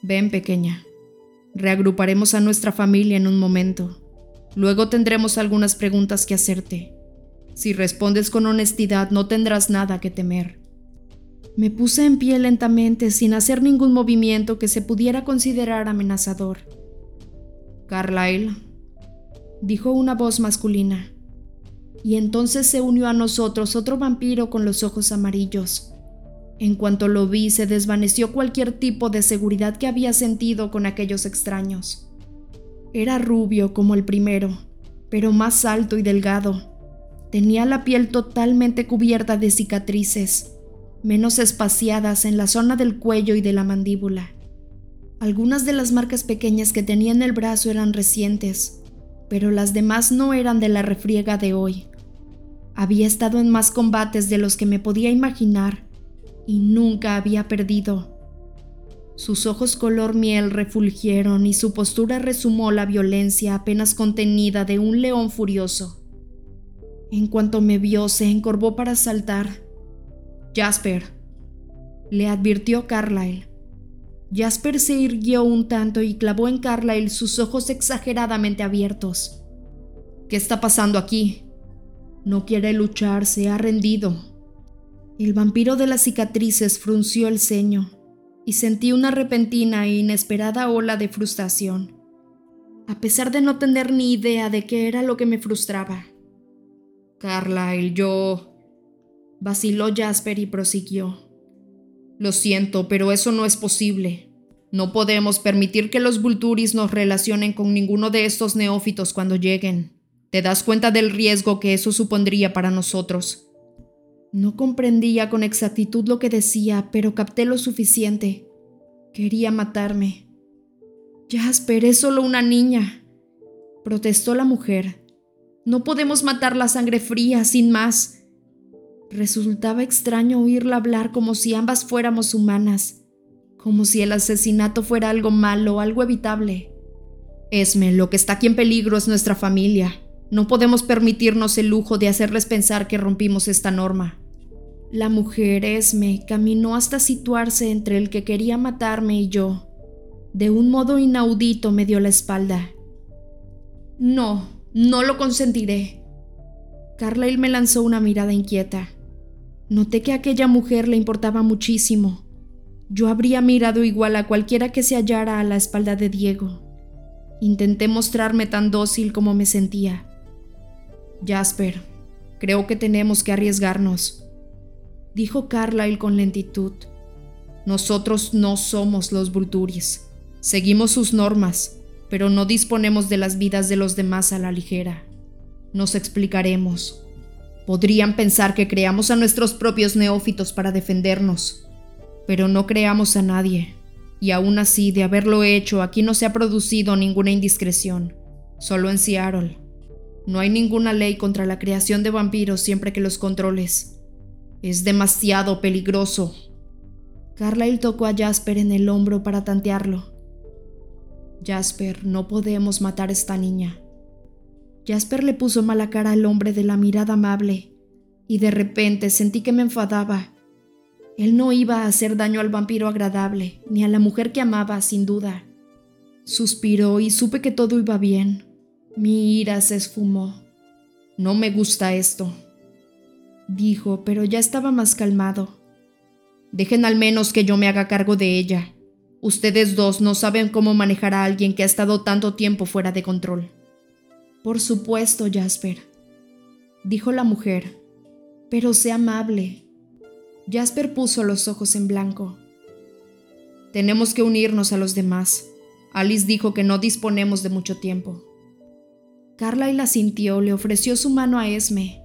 Ven, pequeña. Reagruparemos a nuestra familia en un momento. Luego tendremos algunas preguntas que hacerte. Si respondes con honestidad, no tendrás nada que temer. Me puse en pie lentamente sin hacer ningún movimiento que se pudiera considerar amenazador. Carlyle, dijo una voz masculina. Y entonces se unió a nosotros otro vampiro con los ojos amarillos. En cuanto lo vi, se desvaneció cualquier tipo de seguridad que había sentido con aquellos extraños. Era rubio como el primero, pero más alto y delgado. Tenía la piel totalmente cubierta de cicatrices menos espaciadas en la zona del cuello y de la mandíbula. Algunas de las marcas pequeñas que tenía en el brazo eran recientes, pero las demás no eran de la refriega de hoy. Había estado en más combates de los que me podía imaginar y nunca había perdido. Sus ojos color miel refulgieron y su postura resumó la violencia apenas contenida de un león furioso. En cuanto me vio, se encorvó para saltar Jasper, le advirtió Carlyle. Jasper se irguió un tanto y clavó en Carlyle sus ojos exageradamente abiertos. ¿Qué está pasando aquí? No quiere luchar, se ha rendido. El vampiro de las cicatrices frunció el ceño y sentí una repentina e inesperada ola de frustración, a pesar de no tener ni idea de qué era lo que me frustraba. Carlyle, yo... Vaciló Jasper y prosiguió. Lo siento, pero eso no es posible. No podemos permitir que los Vulturis nos relacionen con ninguno de estos neófitos cuando lleguen. ¿Te das cuenta del riesgo que eso supondría para nosotros? No comprendía con exactitud lo que decía, pero capté lo suficiente. Quería matarme. Jasper, es solo una niña, protestó la mujer. No podemos matar la sangre fría, sin más. Resultaba extraño oírla hablar como si ambas fuéramos humanas, como si el asesinato fuera algo malo, algo evitable. Esme, lo que está aquí en peligro es nuestra familia. No podemos permitirnos el lujo de hacerles pensar que rompimos esta norma. La mujer, Esme, caminó hasta situarse entre el que quería matarme y yo. De un modo inaudito me dio la espalda. No, No lo consentiré. Carlyle me lanzó una mirada inquieta. Noté que a aquella mujer le importaba muchísimo. Yo habría mirado igual a cualquiera que se hallara a la espalda de Diego. Intenté mostrarme tan dócil como me sentía. Jasper, creo que tenemos que arriesgarnos, dijo Carlyle con lentitud. Nosotros no somos los Vulturis. Seguimos sus normas, pero no disponemos de las vidas de los demás a la ligera. Nos explicaremos. Podrían pensar que creamos a nuestros propios neófitos para defendernos, pero no creamos a nadie. Y aún así, de haberlo hecho, aquí no se ha producido ninguna indiscreción, solo en Seattle. No hay ninguna ley contra la creación de vampiros siempre que los controles. Es demasiado peligroso. Carlyle tocó a Jasper en el hombro para tantearlo. Jasper, no podemos matar a esta niña. Jasper le puso mala cara al hombre de la mirada amable, y de repente sentí que me enfadaba. Él no iba a hacer daño al vampiro agradable, ni a la mujer que amaba, sin duda. Suspiró y supe que todo iba bien. Mi ira se esfumó. No me gusta esto, dijo, pero ya estaba más calmado. Dejen al menos que yo me haga cargo de ella. Ustedes dos no saben cómo manejar a alguien que ha estado tanto tiempo fuera de control. Por supuesto, Jasper, dijo la mujer, pero sé amable. Jasper puso los ojos en blanco. Tenemos que unirnos a los demás. Alice dijo que no disponemos de mucho tiempo. Carla y la sintió, le ofreció su mano a Esme.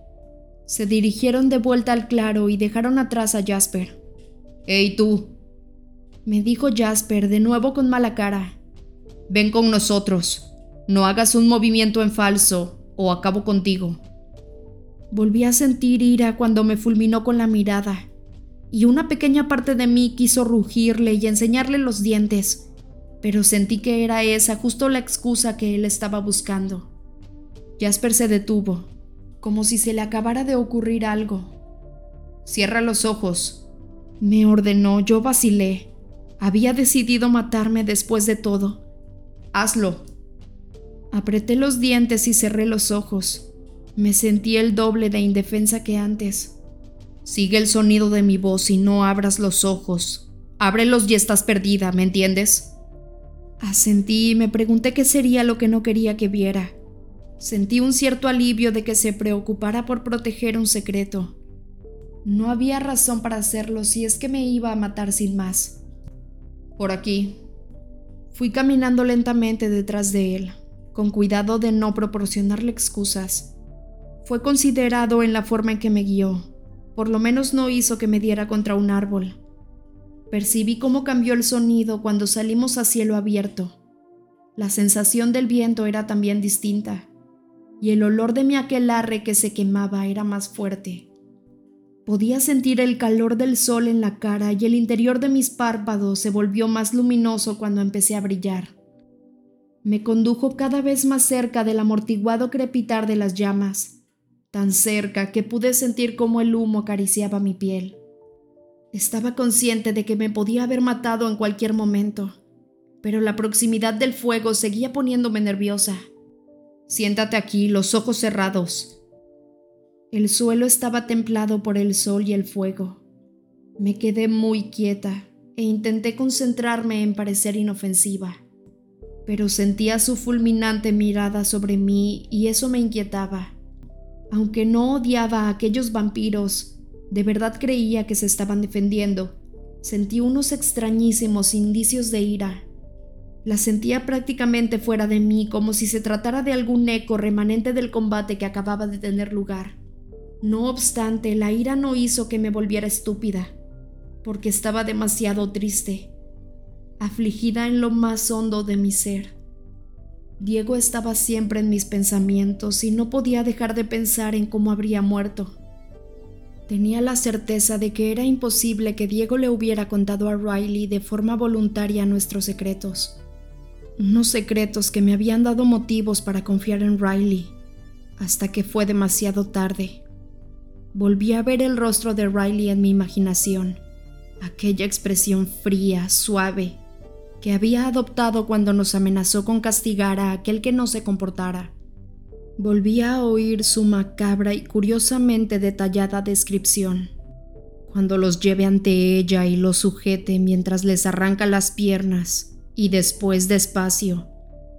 Se dirigieron de vuelta al claro y dejaron atrás a Jasper. Hey tú, me dijo Jasper de nuevo con mala cara. Ven con nosotros. No hagas un movimiento en falso o acabo contigo. Volví a sentir ira cuando me fulminó con la mirada, y una pequeña parte de mí quiso rugirle y enseñarle los dientes, pero sentí que era esa justo la excusa que él estaba buscando. Jasper se detuvo, como si se le acabara de ocurrir algo. Cierra los ojos, me ordenó, yo vacilé. Había decidido matarme después de todo. Hazlo, Apreté los dientes y cerré los ojos. Me sentí el doble de indefensa que antes. Sigue el sonido de mi voz y no abras los ojos. Ábrelos y estás perdida, ¿me entiendes? Asentí y me pregunté qué sería lo que no quería que viera. Sentí un cierto alivio de que se preocupara por proteger un secreto. No había razón para hacerlo si es que me iba a matar sin más. Por aquí. Fui caminando lentamente detrás de él con cuidado de no proporcionarle excusas. Fue considerado en la forma en que me guió, por lo menos no hizo que me diera contra un árbol. Percibí cómo cambió el sonido cuando salimos a cielo abierto. La sensación del viento era también distinta, y el olor de mi aquelarre que se quemaba era más fuerte. Podía sentir el calor del sol en la cara y el interior de mis párpados se volvió más luminoso cuando empecé a brillar me condujo cada vez más cerca del amortiguado crepitar de las llamas, tan cerca que pude sentir cómo el humo acariciaba mi piel. Estaba consciente de que me podía haber matado en cualquier momento, pero la proximidad del fuego seguía poniéndome nerviosa. Siéntate aquí, los ojos cerrados. El suelo estaba templado por el sol y el fuego. Me quedé muy quieta e intenté concentrarme en parecer inofensiva pero sentía su fulminante mirada sobre mí y eso me inquietaba. Aunque no odiaba a aquellos vampiros, de verdad creía que se estaban defendiendo. Sentí unos extrañísimos indicios de ira. La sentía prácticamente fuera de mí, como si se tratara de algún eco remanente del combate que acababa de tener lugar. No obstante, la ira no hizo que me volviera estúpida, porque estaba demasiado triste afligida en lo más hondo de mi ser. Diego estaba siempre en mis pensamientos y no podía dejar de pensar en cómo habría muerto. Tenía la certeza de que era imposible que Diego le hubiera contado a Riley de forma voluntaria nuestros secretos. Unos secretos que me habían dado motivos para confiar en Riley, hasta que fue demasiado tarde. Volví a ver el rostro de Riley en mi imaginación, aquella expresión fría, suave, que había adoptado cuando nos amenazó con castigar a aquel que no se comportara. Volví a oír su macabra y curiosamente detallada descripción. Cuando los lleve ante ella y los sujete mientras les arranca las piernas y después despacio,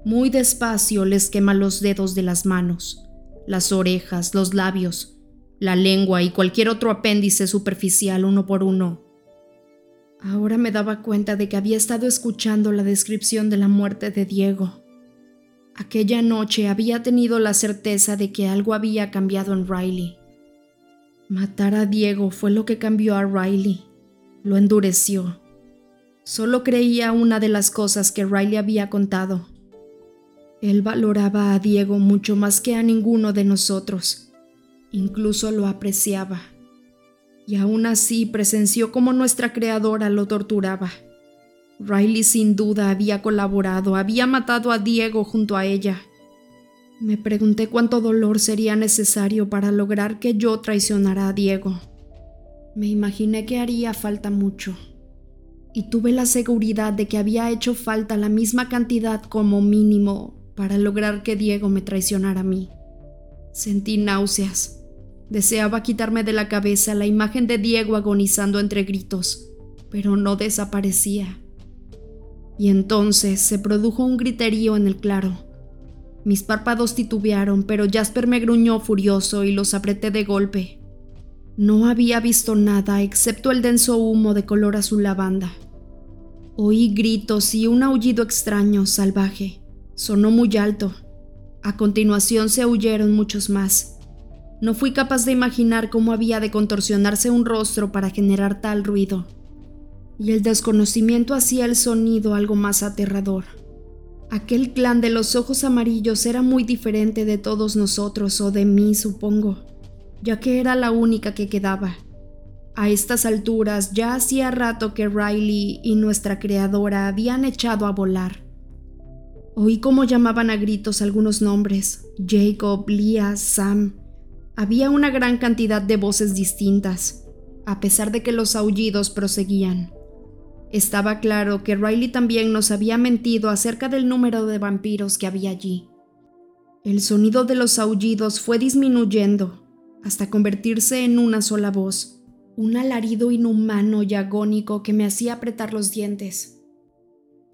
muy despacio les quema los dedos de las manos, las orejas, los labios, la lengua y cualquier otro apéndice superficial uno por uno. Ahora me daba cuenta de que había estado escuchando la descripción de la muerte de Diego Aquella noche había tenido la certeza de que algo había cambiado en Riley. Matar a Diego fue lo que cambió a Riley, lo endureció. Solo creía una de las cosas que Riley había contado. Él valoraba a Diego mucho más que a ninguno de nosotros, incluso lo apreciaba. Y aún así presenció cómo nuestra creadora lo torturaba. Riley sin duda había colaborado, había matado a Diego junto a ella. Me pregunté cuánto dolor sería necesario para lograr que yo traicionara a Diego. Me imaginé que haría falta mucho. Y tuve la seguridad de que había hecho falta la misma cantidad como mínimo para lograr que Diego me traicionara a mí. Sentí náuseas. Deseaba quitarme de la cabeza la imagen de Diego agonizando entre gritos, pero no desaparecía. Y entonces se produjo un griterío en el claro. Mis párpados titubearon, pero Jasper me gruñó furioso y los apreté de golpe. No había visto nada excepto el denso humo de color azul lavanda. Oí gritos y un aullido extraño, salvaje. Sonó muy alto. A continuación se huyeron muchos más. No fui capaz de imaginar cómo había de contorsionarse un rostro para generar tal ruido y el desconocimiento hacía el sonido algo más aterrador. Aquel clan de los ojos amarillos era muy diferente de todos nosotros o de mí, supongo, ya que era la única que quedaba. A estas alturas ya hacía rato que Riley y nuestra creadora habían echado a volar. Oí cómo llamaban a gritos algunos nombres, Jacob, Leah, Sam. Había una gran cantidad de voces distintas, a pesar de que los aullidos proseguían. Estaba claro que Riley también nos había mentido acerca del número de vampiros que había allí. El sonido de los aullidos fue disminuyendo hasta convertirse en una sola voz, un alarido inhumano y agónico que me hacía apretar los dientes.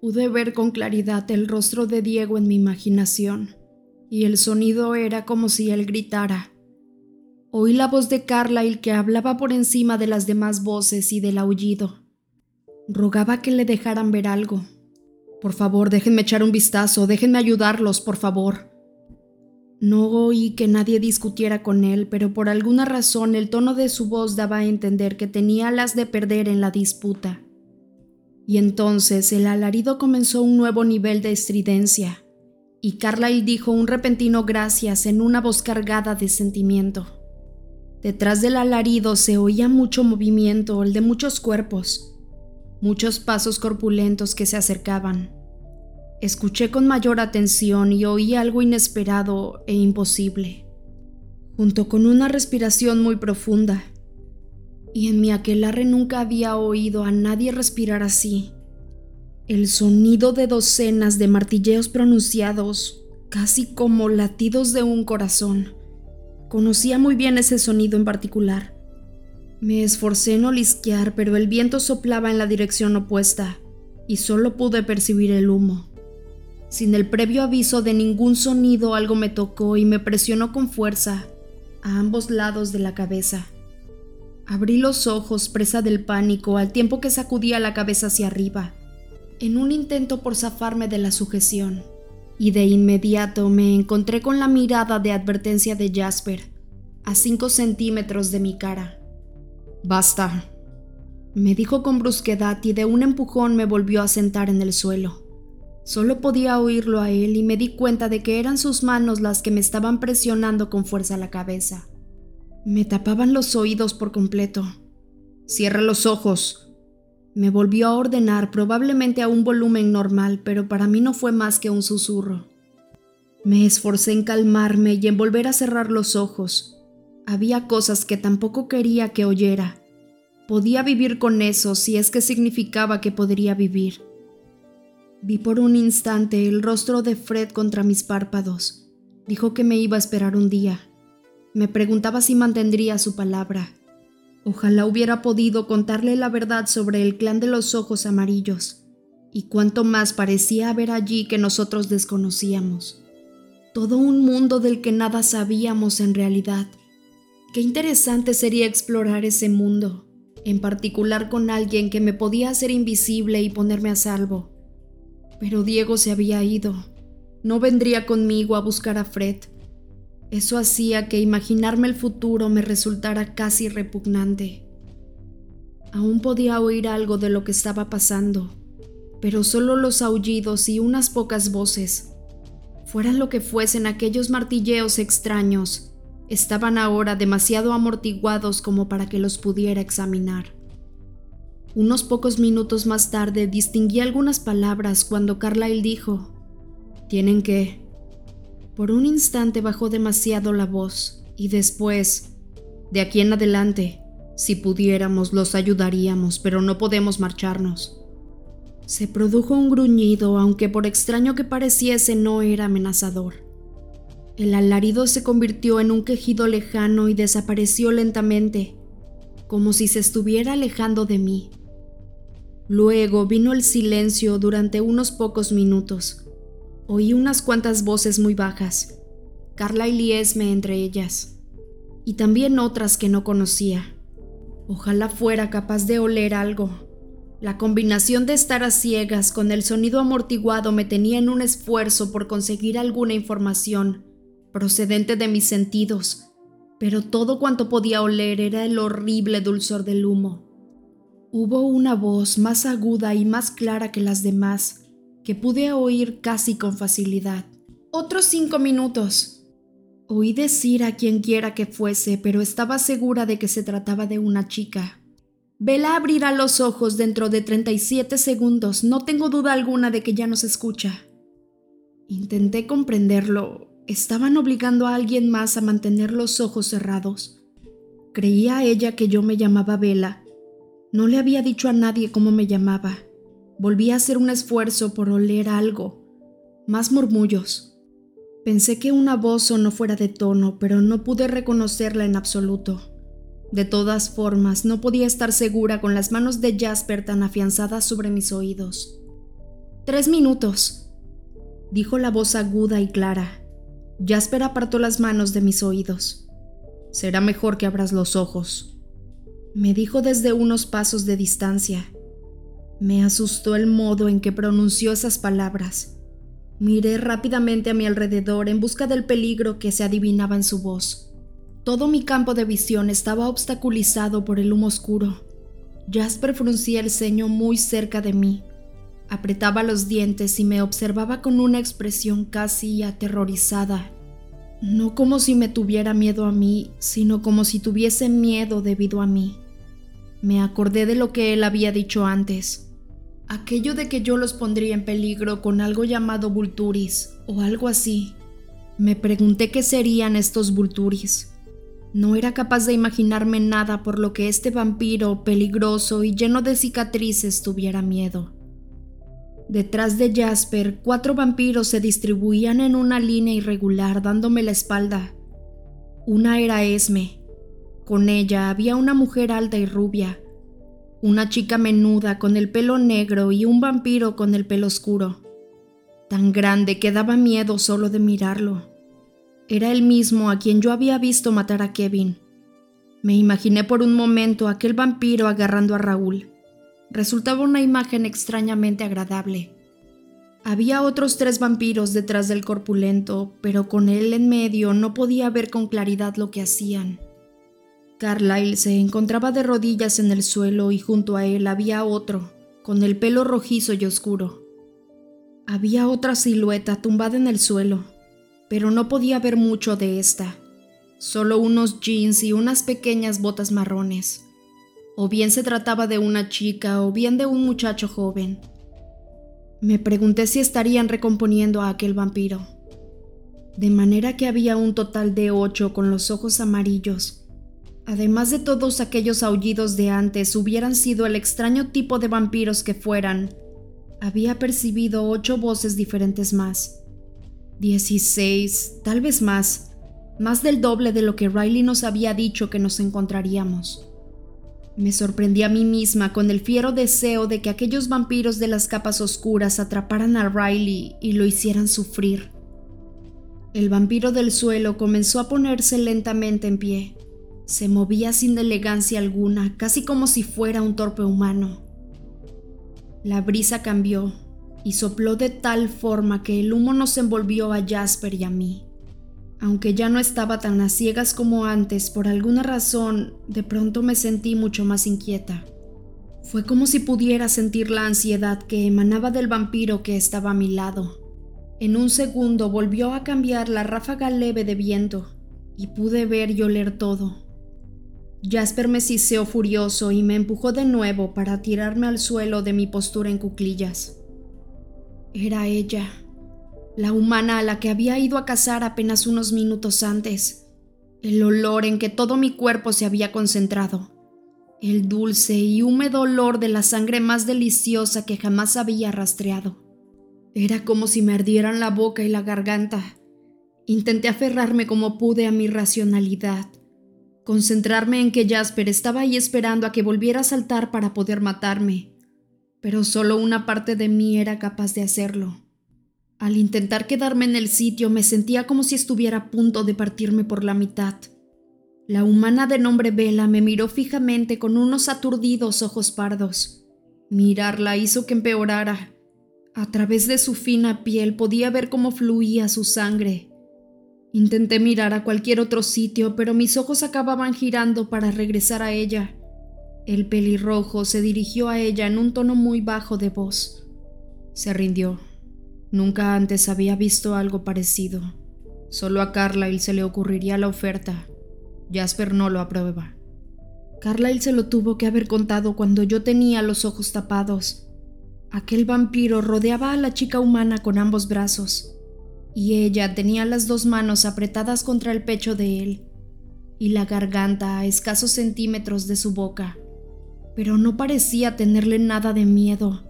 Pude ver con claridad el rostro de Diego en mi imaginación, y el sonido era como si él gritara. Oí la voz de Carlyle que hablaba por encima de las demás voces y del aullido. Rogaba que le dejaran ver algo. Por favor, déjenme echar un vistazo, déjenme ayudarlos, por favor. No oí que nadie discutiera con él, pero por alguna razón el tono de su voz daba a entender que tenía las de perder en la disputa. Y entonces el alarido comenzó un nuevo nivel de estridencia, y Carlyle dijo un repentino gracias en una voz cargada de sentimiento. Detrás del alarido se oía mucho movimiento, el de muchos cuerpos, muchos pasos corpulentos que se acercaban. Escuché con mayor atención y oí algo inesperado e imposible, junto con una respiración muy profunda. Y en mi aquelarre nunca había oído a nadie respirar así. El sonido de docenas de martilleos pronunciados, casi como latidos de un corazón. Conocía muy bien ese sonido en particular me esforcé en olisquear, pero el viento soplaba en la dirección opuesta y solo pude percibir el humo. Sin el previo aviso de ningún sonido, algo me tocó y me presionó con fuerza a ambos lados de la cabeza. Abrí los ojos presa del pánico al tiempo que sacudía la cabeza hacia arriba, en un intento por zafarme de la sujeción, y de inmediato me encontré con la mirada de advertencia de Jasper, a cinco centímetros de mi cara. Basta, me dijo con brusquedad y de un empujón me volvió a sentar en el suelo. Solo podía oírlo a él y me di cuenta de que eran sus manos las que me estaban presionando con fuerza la cabeza. Me tapaban los oídos por completo. Cierra los ojos. Me volvió a ordenar probablemente a un volumen normal, pero para mí no fue más que un susurro. Me esforcé en calmarme y en volver a cerrar los ojos, había cosas que tampoco quería que oyera. Podía vivir con eso si es que significaba que podría vivir. Vi por un instante el rostro de Fred contra mis párpados, Dijo que me iba a esperar un día. Me preguntaba si mantendría su palabra. Ojalá hubiera podido contarle la verdad sobre el clan de los ojos amarillos y cuánto más parecía haber allí que nosotros desconocíamos. Todo un mundo del que nada sabíamos en realidad. Qué interesante sería explorar ese mundo, en particular con alguien que me podía hacer invisible y ponerme a salvo. Pero Diego se había ido. No vendría conmigo a buscar a Fred. Eso hacía que imaginarme el futuro me resultara casi repugnante. Aún podía oír algo de lo que estaba pasando, pero solo los aullidos y unas pocas voces. Fueran lo que fuesen aquellos martilleos extraños, estaban ahora demasiado amortiguados como para que los pudiera examinar. Unos pocos minutos más tarde distinguí algunas palabras cuando Carlyle dijo, Tienen que... Por un instante bajó demasiado la voz y después, de aquí en adelante, si pudiéramos los ayudaríamos, pero no podemos marcharnos. Se produjo un gruñido, aunque por extraño que pareciese no era amenazador. El alarido se convirtió en un quejido lejano y desapareció lentamente, como si se estuviera alejando de mí. Luego vino el silencio durante unos pocos minutos. Oí unas cuantas voces muy bajas, Carla y Esme entre ellas, y también otras que no conocía. Ojalá fuera capaz de oler algo, la combinación de estar a ciegas con el sonido amortiguado me tenía en un esfuerzo por conseguir alguna información procedente de mis sentidos, pero todo cuanto podía oler era el horrible dulzor del humo. Hubo una voz más aguda y más clara que las demás, que pude oír casi con facilidad. Otros cinco minutos. Oí decir a quien quiera que fuese, pero estaba segura de que se trataba de una chica. Vela abrirá los ojos dentro de 37 segundos. No tengo duda alguna de que ya nos escucha. Intenté comprenderlo. Estaban obligando a alguien más a mantener los ojos cerrados. Creía ella que yo me llamaba Vela. No le había dicho a nadie cómo me llamaba. Volví a hacer un esfuerzo por oler algo. Más murmullos. Pensé que una voz o no fuera de tono, pero no pude reconocerla en absoluto. De todas formas, no podía estar segura con las manos de Jasper tan afianzadas sobre mis oídos. Tres minutos, dijo la voz aguda y clara. Jasper apartó las manos de mis oídos. Será mejor que abras los ojos, me dijo desde unos pasos de distancia. Me asustó el modo en que pronunció esas palabras. Miré rápidamente a mi alrededor en busca del peligro que se adivinaba en su voz. Todo mi campo de visión estaba obstaculizado por el humo oscuro. Jasper fruncía el ceño muy cerca de mí. Apretaba los dientes y me observaba con una expresión casi aterrorizada. No como si me tuviera miedo a mí, sino como si tuviese miedo debido a mí. Me acordé de lo que él había dicho antes. Aquello de que yo los pondría en peligro con algo llamado vulturis o algo así. Me pregunté qué serían estos vulturis. No era capaz de imaginarme nada por lo que este vampiro peligroso y lleno de cicatrices tuviera miedo. Detrás de Jasper, cuatro vampiros se distribuían en una línea irregular dándome la espalda. Una era Esme. Con ella había una mujer alta y rubia, una chica menuda con el pelo negro y un vampiro con el pelo oscuro. Tan grande que daba miedo solo de mirarlo. Era el mismo a quien yo había visto matar a Kevin. Me imaginé por un momento aquel vampiro agarrando a Raúl. Resultaba una imagen extrañamente agradable. Había otros tres vampiros detrás del corpulento, pero con él en medio no podía ver con claridad lo que hacían. Carlyle se encontraba de rodillas en el suelo y junto a él había otro, con el pelo rojizo y oscuro. Había otra silueta tumbada en el suelo, pero no podía ver mucho de esta, solo unos jeans y unas pequeñas botas marrones. O bien se trataba de una chica o bien de un muchacho joven. Me pregunté si estarían recomponiendo a aquel vampiro. De manera que había un total de ocho con los ojos amarillos. Además de todos aquellos aullidos de antes hubieran sido el extraño tipo de vampiros que fueran, había percibido ocho voces diferentes más Dieciséis, tal vez más, más del doble de lo que Riley nos había dicho que nos encontraríamos. Me sorprendí a mí misma con el fiero deseo de que aquellos vampiros de las capas oscuras atraparan a Riley y lo hicieran sufrir. El vampiro del suelo comenzó a ponerse lentamente en pie. Se movía sin elegancia alguna, casi como si fuera un torpe humano. La brisa cambió y sopló de tal forma que el humo nos envolvió a Jasper y a mí. Aunque ya no estaba tan a ciegas como antes, por alguna razón, de pronto me sentí mucho más inquieta. Fue como si pudiera sentir la ansiedad que emanaba del vampiro que estaba a mi lado. En un segundo volvió a cambiar la ráfaga leve de viento, y pude ver y oler todo. Jasper me siseó furioso y me empujó de nuevo para tirarme al suelo de mi postura en cuclillas. Era ella la humana a la que había ido a cazar apenas unos minutos antes, el olor en que todo mi cuerpo se había concentrado, el dulce y húmedo olor de la sangre más deliciosa que jamás había rastreado. Era como si me ardieran la boca y la garganta. Intenté aferrarme como pude a mi racionalidad, concentrarme en que Jasper estaba ahí esperando a que volviera a saltar para poder matarme, pero solo una parte de mí era capaz de hacerlo. Al intentar quedarme en el sitio me sentía como si estuviera a punto de partirme por la mitad. La humana de nombre Vela me miró fijamente con unos aturdidos ojos pardos. Mirarla hizo que empeorara. A través de su fina piel podía ver cómo fluía su sangre. Intenté mirar a cualquier otro sitio, pero mis ojos acababan girando para regresar a ella. El pelirrojo se dirigió a ella en un tono muy bajo de voz. Se rindió. Nunca antes había visto algo parecido. Solo a Carlyle se le ocurriría la oferta. Jasper no lo aprueba. Carlyle se lo tuvo que haber contado cuando yo tenía los ojos tapados. Aquel vampiro rodeaba a la chica humana con ambos brazos, y ella tenía las dos manos apretadas contra el pecho de él, y la garganta a escasos centímetros de su boca, pero no parecía tenerle nada de miedo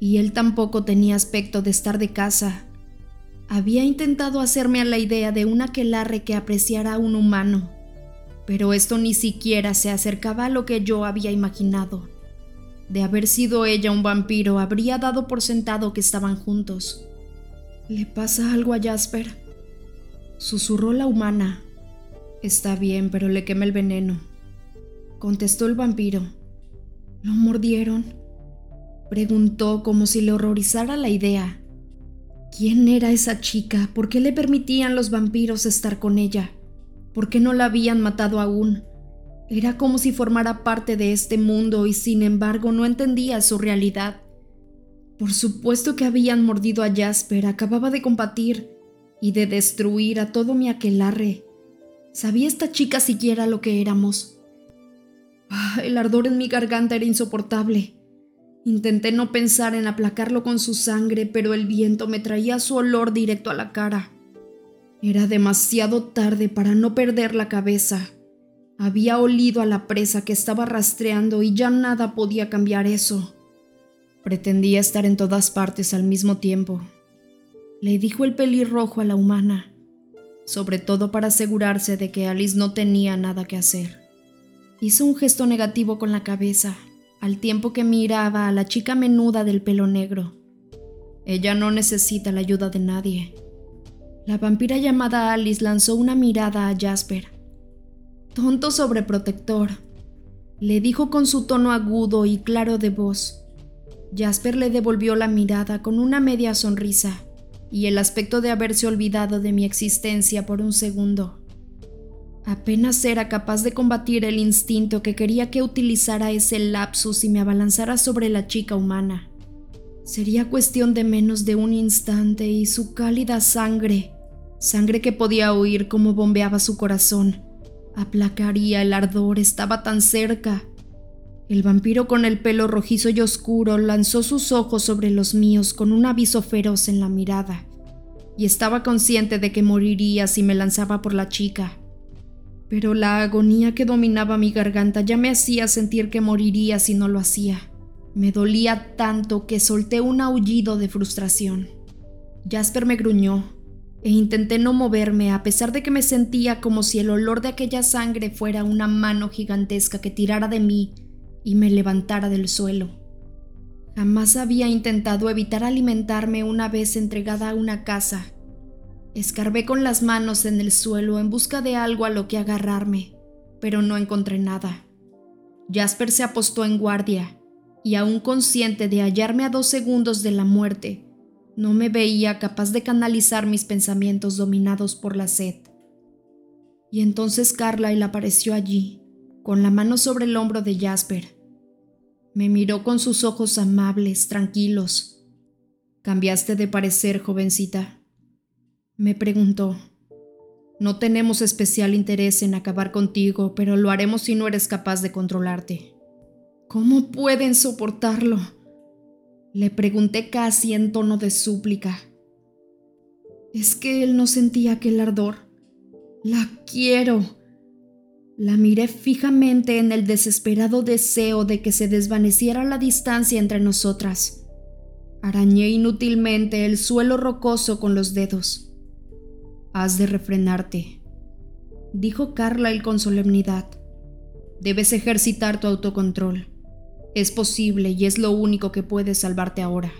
y él tampoco tenía aspecto de estar de casa. Había intentado hacerme a la idea de un aquelarre que apreciara a un humano, pero esto ni siquiera se acercaba a lo que yo había imaginado. De haber sido ella un vampiro, habría dado por sentado que estaban juntos. ¿Le pasa algo a Jasper? Susurró la humana. Está bien, pero le quema el veneno. Contestó el vampiro. ¿Lo mordieron? Preguntó como si le horrorizara la idea. ¿Quién era esa chica? ¿Por qué le permitían los vampiros estar con ella? ¿Por qué no la habían matado aún? Era como si formara parte de este mundo y sin embargo no entendía su realidad. Por supuesto que habían mordido a Jasper, acababa de combatir y de destruir a todo mi aquelarre. ¿Sabía esta chica siquiera lo que éramos? Ah, el ardor en mi garganta era insoportable. Intenté no pensar en aplacarlo con su sangre, pero el viento me traía su olor directo a la cara. Era demasiado tarde para no perder la cabeza. Había olido a la presa que estaba rastreando y ya nada podía cambiar eso. Pretendía estar en todas partes al mismo tiempo. Le dijo el pelirrojo a la humana, sobre todo para asegurarse de que Alice no tenía nada que hacer. Hizo un gesto negativo con la cabeza al tiempo que miraba a la chica menuda del pelo negro. Ella no necesita la ayuda de nadie. La vampira llamada Alice lanzó una mirada a Jasper. Tonto sobreprotector, le dijo con su tono agudo y claro de voz. Jasper le devolvió la mirada con una media sonrisa y el aspecto de haberse olvidado de mi existencia por un segundo. Apenas era capaz de combatir el instinto que quería que utilizara ese lapsus y me abalanzara sobre la chica humana. Sería cuestión de menos de un instante y su cálida sangre, sangre que podía oír como bombeaba su corazón, aplacaría el ardor, estaba tan cerca. El vampiro con el pelo rojizo y oscuro lanzó sus ojos sobre los míos con un aviso feroz en la mirada, y estaba consciente de que moriría si me lanzaba por la chica pero la agonía que dominaba mi garganta ya me hacía sentir que moriría si no lo hacía. Me dolía tanto que solté un aullido de frustración. Jasper me gruñó, e intenté no moverme a pesar de que me sentía como si el olor de aquella sangre fuera una mano gigantesca que tirara de mí y me levantara del suelo. Jamás había intentado evitar alimentarme una vez entregada a una casa. Escarbé con las manos en el suelo en busca de algo a lo que agarrarme, pero no encontré nada. Jasper se apostó en guardia, y aún consciente de hallarme a dos segundos de la muerte, no me veía capaz de canalizar mis pensamientos dominados por la sed. Y entonces Carlyle apareció allí, con la mano sobre el hombro de Jasper. Me miró con sus ojos amables, tranquilos. ¿Cambiaste de parecer, jovencita? Me preguntó. No tenemos especial interés en acabar contigo, pero lo haremos si no eres capaz de controlarte. ¿Cómo pueden soportarlo? Le pregunté casi en tono de súplica. Es que él no sentía aquel ardor. La quiero. La miré fijamente en el desesperado deseo de que se desvaneciera la distancia entre nosotras. Arañé inútilmente el suelo rocoso con los dedos. Has de refrenarte, dijo Carlyle con solemnidad. Debes ejercitar tu autocontrol. Es posible y es lo único que puede salvarte ahora.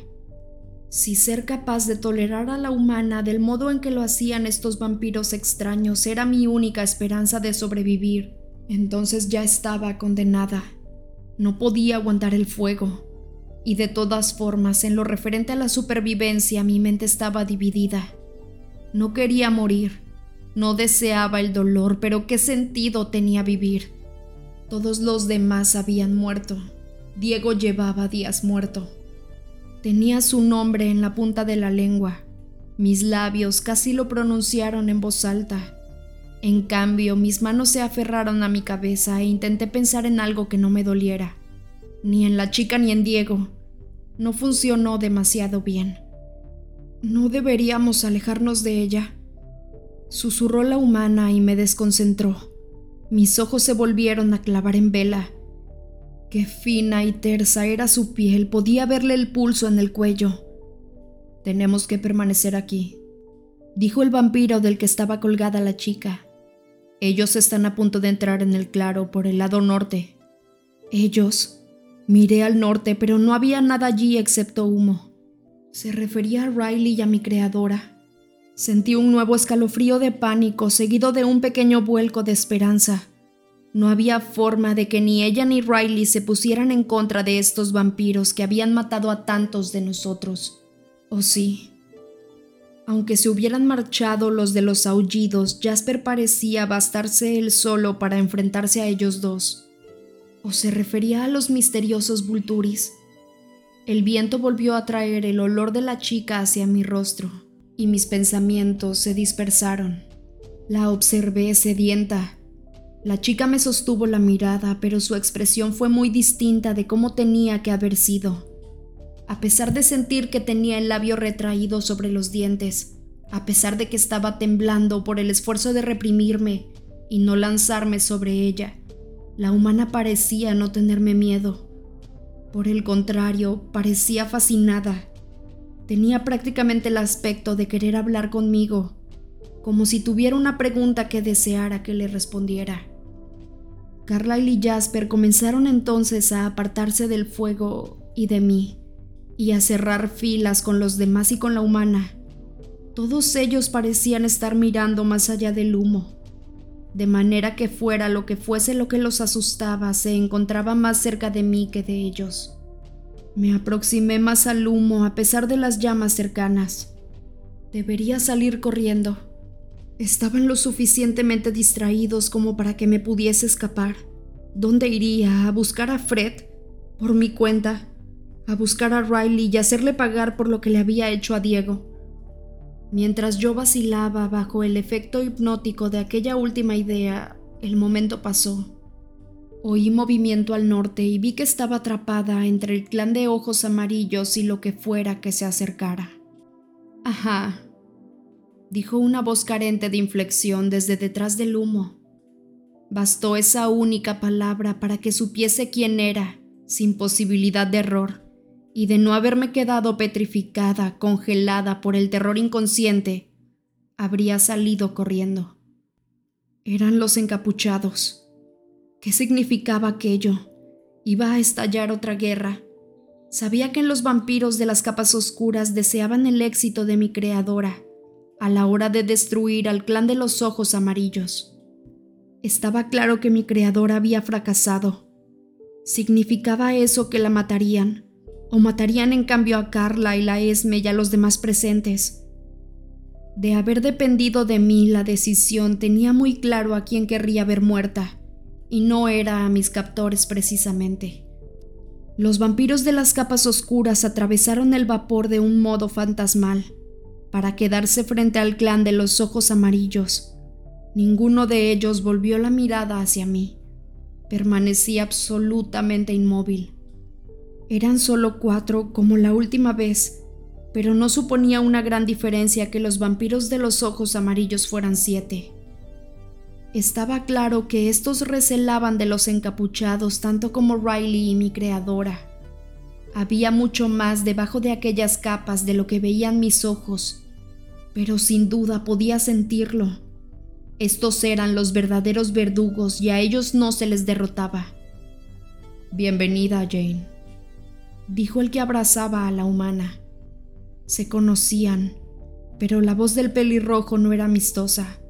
Si ser capaz de tolerar a la humana del modo en que lo hacían estos vampiros extraños era mi única esperanza de sobrevivir, entonces ya estaba condenada. No podía aguantar el fuego. Y de todas formas, en lo referente a la supervivencia, mi mente estaba dividida. No quería morir. No deseaba el dolor, pero ¿qué sentido tenía vivir? Todos los demás habían muerto. Diego llevaba días muerto. Tenía su nombre en la punta de la lengua. Mis labios casi lo pronunciaron en voz alta. En cambio, mis manos se aferraron a mi cabeza e intenté pensar en algo que no me doliera. Ni en la chica ni en Diego. No funcionó demasiado bien. No deberíamos alejarnos de ella. Susurró la humana y me desconcentró. Mis ojos se volvieron a clavar en vela Qué fina y tersa era su piel, podía verle el pulso en el cuello. Tenemos que permanecer aquí, dijo el vampiro del que estaba colgada la chica. Ellos están a punto de entrar en el claro por el lado norte. Ellos. Miré al norte, pero no había nada allí excepto humo. Se refería a Riley y a mi creadora. Sentí un nuevo escalofrío de pánico, seguido de un pequeño vuelco de esperanza. No había forma de que ni ella ni Riley se pusieran en contra de estos vampiros que habían matado a tantos de nosotros. ¿O sí? Aunque se hubieran marchado los de los aullidos, Jasper parecía bastarse él solo para enfrentarse a ellos dos. ¿O se refería a los misteriosos Vulturis? El viento volvió a traer el olor de la chica hacia mi rostro, y mis pensamientos se dispersaron. La observé sedienta, la chica me sostuvo la mirada, pero su expresión fue muy distinta de cómo tenía que haber sido. A pesar de sentir que tenía el labio retraído sobre los dientes, a pesar de que estaba temblando por el esfuerzo de reprimirme y no lanzarme sobre ella, la humana parecía no tenerme miedo. Por el contrario, parecía fascinada. Tenía prácticamente el aspecto de querer hablar conmigo como si tuviera una pregunta que deseara que le respondiera. Carlyle y Jasper comenzaron entonces a apartarse del fuego y de mí, y a cerrar filas con los demás y con la humana. Todos ellos parecían estar mirando más allá del humo, de manera que fuera lo que fuese lo que los asustaba, se encontraba más cerca de mí que de ellos. Me aproximé más al humo a pesar de las llamas cercanas. Debería salir corriendo Estaban lo suficientemente distraídos como para que me pudiese escapar. ¿Dónde iría? ¿A buscar a Fred? Por mi cuenta. A buscar a Riley y hacerle pagar por lo que le había hecho a Diego. Mientras yo vacilaba bajo el efecto hipnótico de aquella última idea, el momento pasó. Oí movimiento al norte y vi que estaba atrapada entre el clan de ojos amarillos y lo que fuera que se acercara. Ajá, dijo una voz carente de inflexión desde detrás del humo. Bastó esa única palabra para que supiese quién era, sin posibilidad de error, y de no haberme quedado petrificada, congelada por el terror inconsciente, habría salido corriendo. Eran los encapuchados. ¿Qué significaba aquello? Iba a estallar otra guerra. Sabía que los vampiros de las capas oscuras deseaban el éxito de mi creadora a la hora de destruir al clan de los ojos amarillos. Estaba claro que mi creadora había fracasado. ¿Significaba eso que la matarían? ¿O matarían en cambio a Carla y la Esme y a los demás presentes? De haber dependido de mí la decisión tenía muy claro a quién querría ver muerta, y no era a mis captores precisamente. Los vampiros de las capas oscuras atravesaron el vapor de un modo fantasmal, para quedarse frente al clan de los ojos amarillos. Ninguno de ellos volvió la mirada hacia mí. Permanecí absolutamente inmóvil. Eran solo cuatro como la última vez, pero no suponía una gran diferencia que los vampiros de los ojos amarillos fueran siete. Estaba claro que estos recelaban de los encapuchados tanto como Riley y mi creadora. Había mucho más debajo de aquellas capas de lo que veían mis ojos, pero sin duda podía sentirlo. Estos eran los verdaderos verdugos y a ellos no se les derrotaba. Bienvenida, Jane, dijo el que abrazaba a la humana. Se conocían, pero la voz del pelirrojo no era amistosa,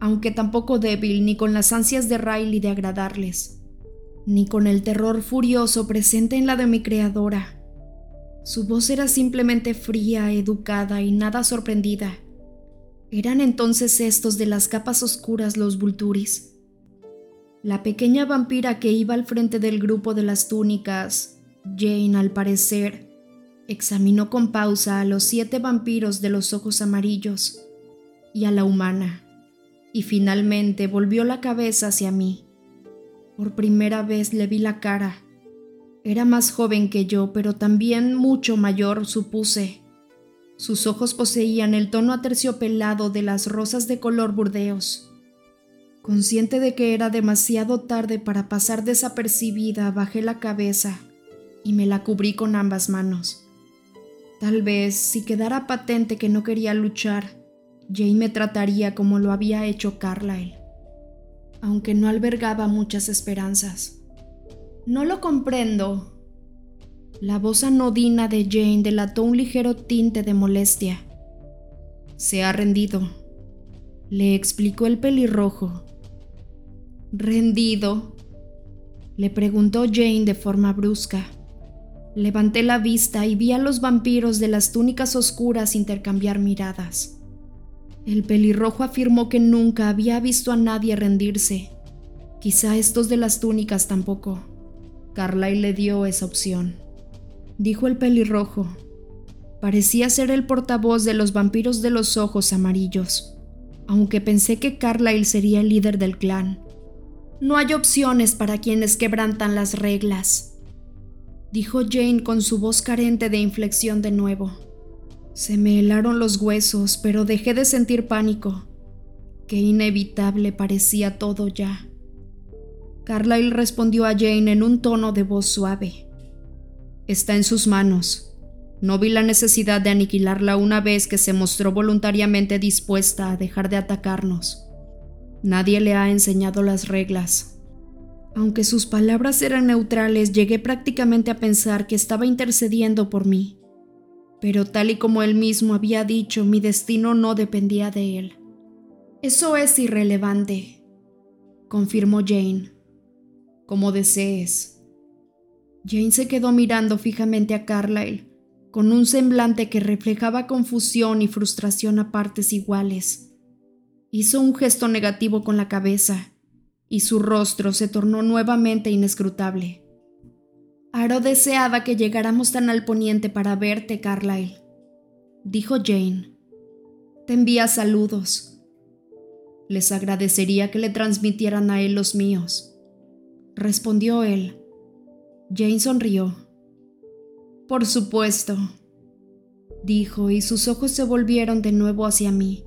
aunque tampoco débil ni con las ansias de Riley de agradarles, ni con el terror furioso presente en la de mi creadora. Su voz era simplemente fría, educada y nada sorprendida. ¿Eran entonces estos de las capas oscuras los Vulturis? La pequeña vampira que iba al frente del grupo de las túnicas, Jane al parecer, examinó con pausa a los siete vampiros de los ojos amarillos y a la humana, y finalmente volvió la cabeza hacia mí. Por primera vez le vi la cara. Era más joven que yo, pero también mucho mayor, supuse. Sus ojos poseían el tono aterciopelado de las rosas de color burdeos. Consciente de que era demasiado tarde para pasar desapercibida, bajé la cabeza y me la cubrí con ambas manos. Tal vez, si quedara patente que no quería luchar, Jane me trataría como lo había hecho Carlyle, aunque no albergaba muchas esperanzas. No lo comprendo. La voz anodina de Jane delató un ligero tinte de molestia. Se ha rendido, le explicó el pelirrojo. ¿Rendido? Le preguntó Jane de forma brusca. Levanté la vista y vi a los vampiros de las túnicas oscuras intercambiar miradas. El pelirrojo afirmó que nunca había visto a nadie rendirse. Quizá estos de las túnicas tampoco. Carlyle le dio esa opción. Dijo el pelirrojo. Parecía ser el portavoz de los vampiros de los ojos amarillos, aunque pensé que Carlyle sería el líder del clan. No hay opciones para quienes quebrantan las reglas, dijo Jane con su voz carente de inflexión de nuevo. Se me helaron los huesos, pero dejé de sentir pánico. Qué inevitable parecía todo ya. Carlyle respondió a Jane en un tono de voz suave. Está en sus manos. No vi la necesidad de aniquilarla una vez que se mostró voluntariamente dispuesta a dejar de atacarnos. Nadie le ha enseñado las reglas, aunque sus palabras eran neutrales, llegué prácticamente a pensar que estaba intercediendo por mí. Pero tal y como él mismo había dicho, mi destino no dependía de él. Eso es irrelevante, confirmó Jane. Como desees. Jane se quedó mirando fijamente a Carlyle, con un semblante que reflejaba confusión y frustración a partes iguales. Hizo un gesto negativo con la cabeza y su rostro se tornó nuevamente inescrutable. Aro deseaba que llegáramos tan al poniente para verte, Carlyle, dijo Jane. Te envía saludos. Les agradecería que le transmitieran a él los míos, respondió él. Jane sonrió. Por supuesto, dijo, y sus ojos se volvieron de nuevo hacia mí.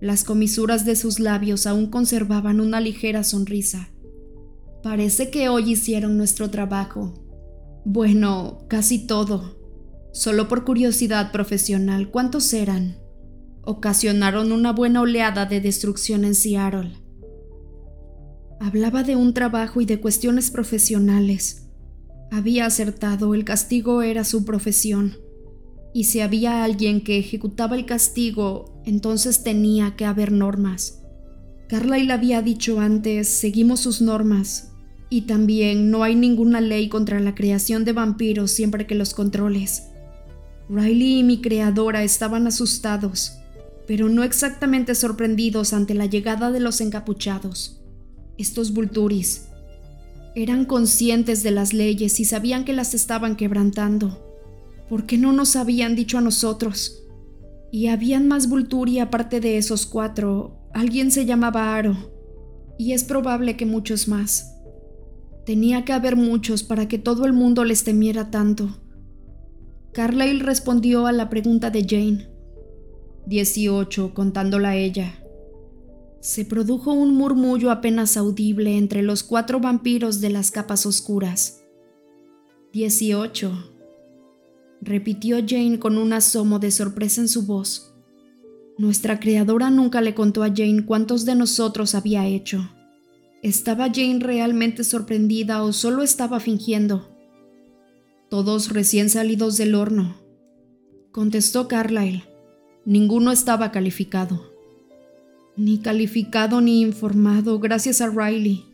Las comisuras de sus labios aún conservaban una ligera sonrisa. Parece que hoy hicieron nuestro trabajo. Bueno, casi todo. Solo por curiosidad profesional, ¿cuántos eran? ocasionaron una buena oleada de destrucción en Seattle. Hablaba de un trabajo y de cuestiones profesionales. Había acertado, el castigo era su profesión. Y si había alguien que ejecutaba el castigo, entonces tenía que haber normas. Carlyle había dicho antes, seguimos sus normas. Y también no hay ninguna ley contra la creación de vampiros siempre que los controles. Riley y mi creadora estaban asustados, pero no exactamente sorprendidos ante la llegada de los encapuchados. Estos Vulturis eran conscientes de las leyes y sabían que las estaban quebrantando. ¿Por qué no nos habían dicho a nosotros? Y habían más Vulturi aparte de esos cuatro. Alguien se llamaba Aro, y es probable que muchos más. Tenía que haber muchos para que todo el mundo les temiera tanto. Carlyle respondió a la pregunta de Jane. Dieciocho, contándola a ella. Se produjo un murmullo apenas audible entre los cuatro vampiros de las capas oscuras. Dieciocho, repitió Jane con un asomo de sorpresa en su voz. Nuestra creadora nunca le contó a Jane cuántos de nosotros había hecho. ¿Estaba Jane realmente sorprendida o solo estaba fingiendo? Todos recién salidos del horno, contestó Carlyle. Ninguno estaba calificado. Ni calificado ni informado, gracias a Riley.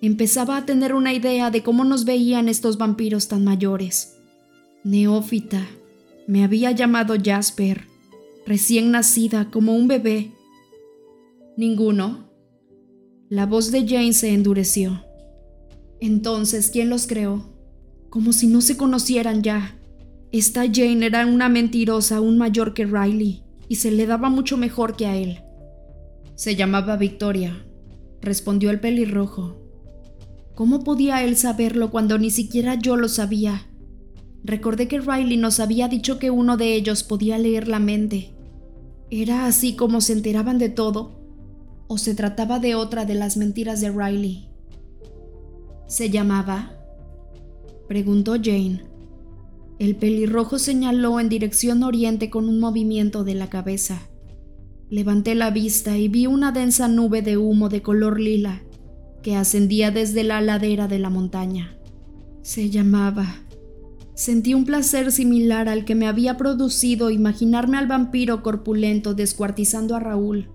Empezaba a tener una idea de cómo nos veían estos vampiros tan mayores. Neófita. Me había llamado Jasper, recién nacida, como un bebé. Ninguno. La voz de Jane se endureció. Entonces, ¿quién los creó? Como si no se conocieran ya. Esta Jane era una mentirosa aún mayor que Riley, y se le daba mucho mejor que a él. Se llamaba Victoria, respondió el pelirrojo. ¿Cómo podía él saberlo cuando ni siquiera yo lo sabía? Recordé que Riley nos había dicho que uno de ellos podía leer la mente. ¿Era así como se enteraban de todo? ¿O se trataba de otra de las mentiras de Riley? ¿Se llamaba? Preguntó Jane. El pelirrojo señaló en dirección oriente con un movimiento de la cabeza. Levanté la vista y vi una densa nube de humo de color lila que ascendía desde la ladera de la montaña. Se llamaba. Sentí un placer similar al que me había producido imaginarme al vampiro corpulento descuartizando a Raúl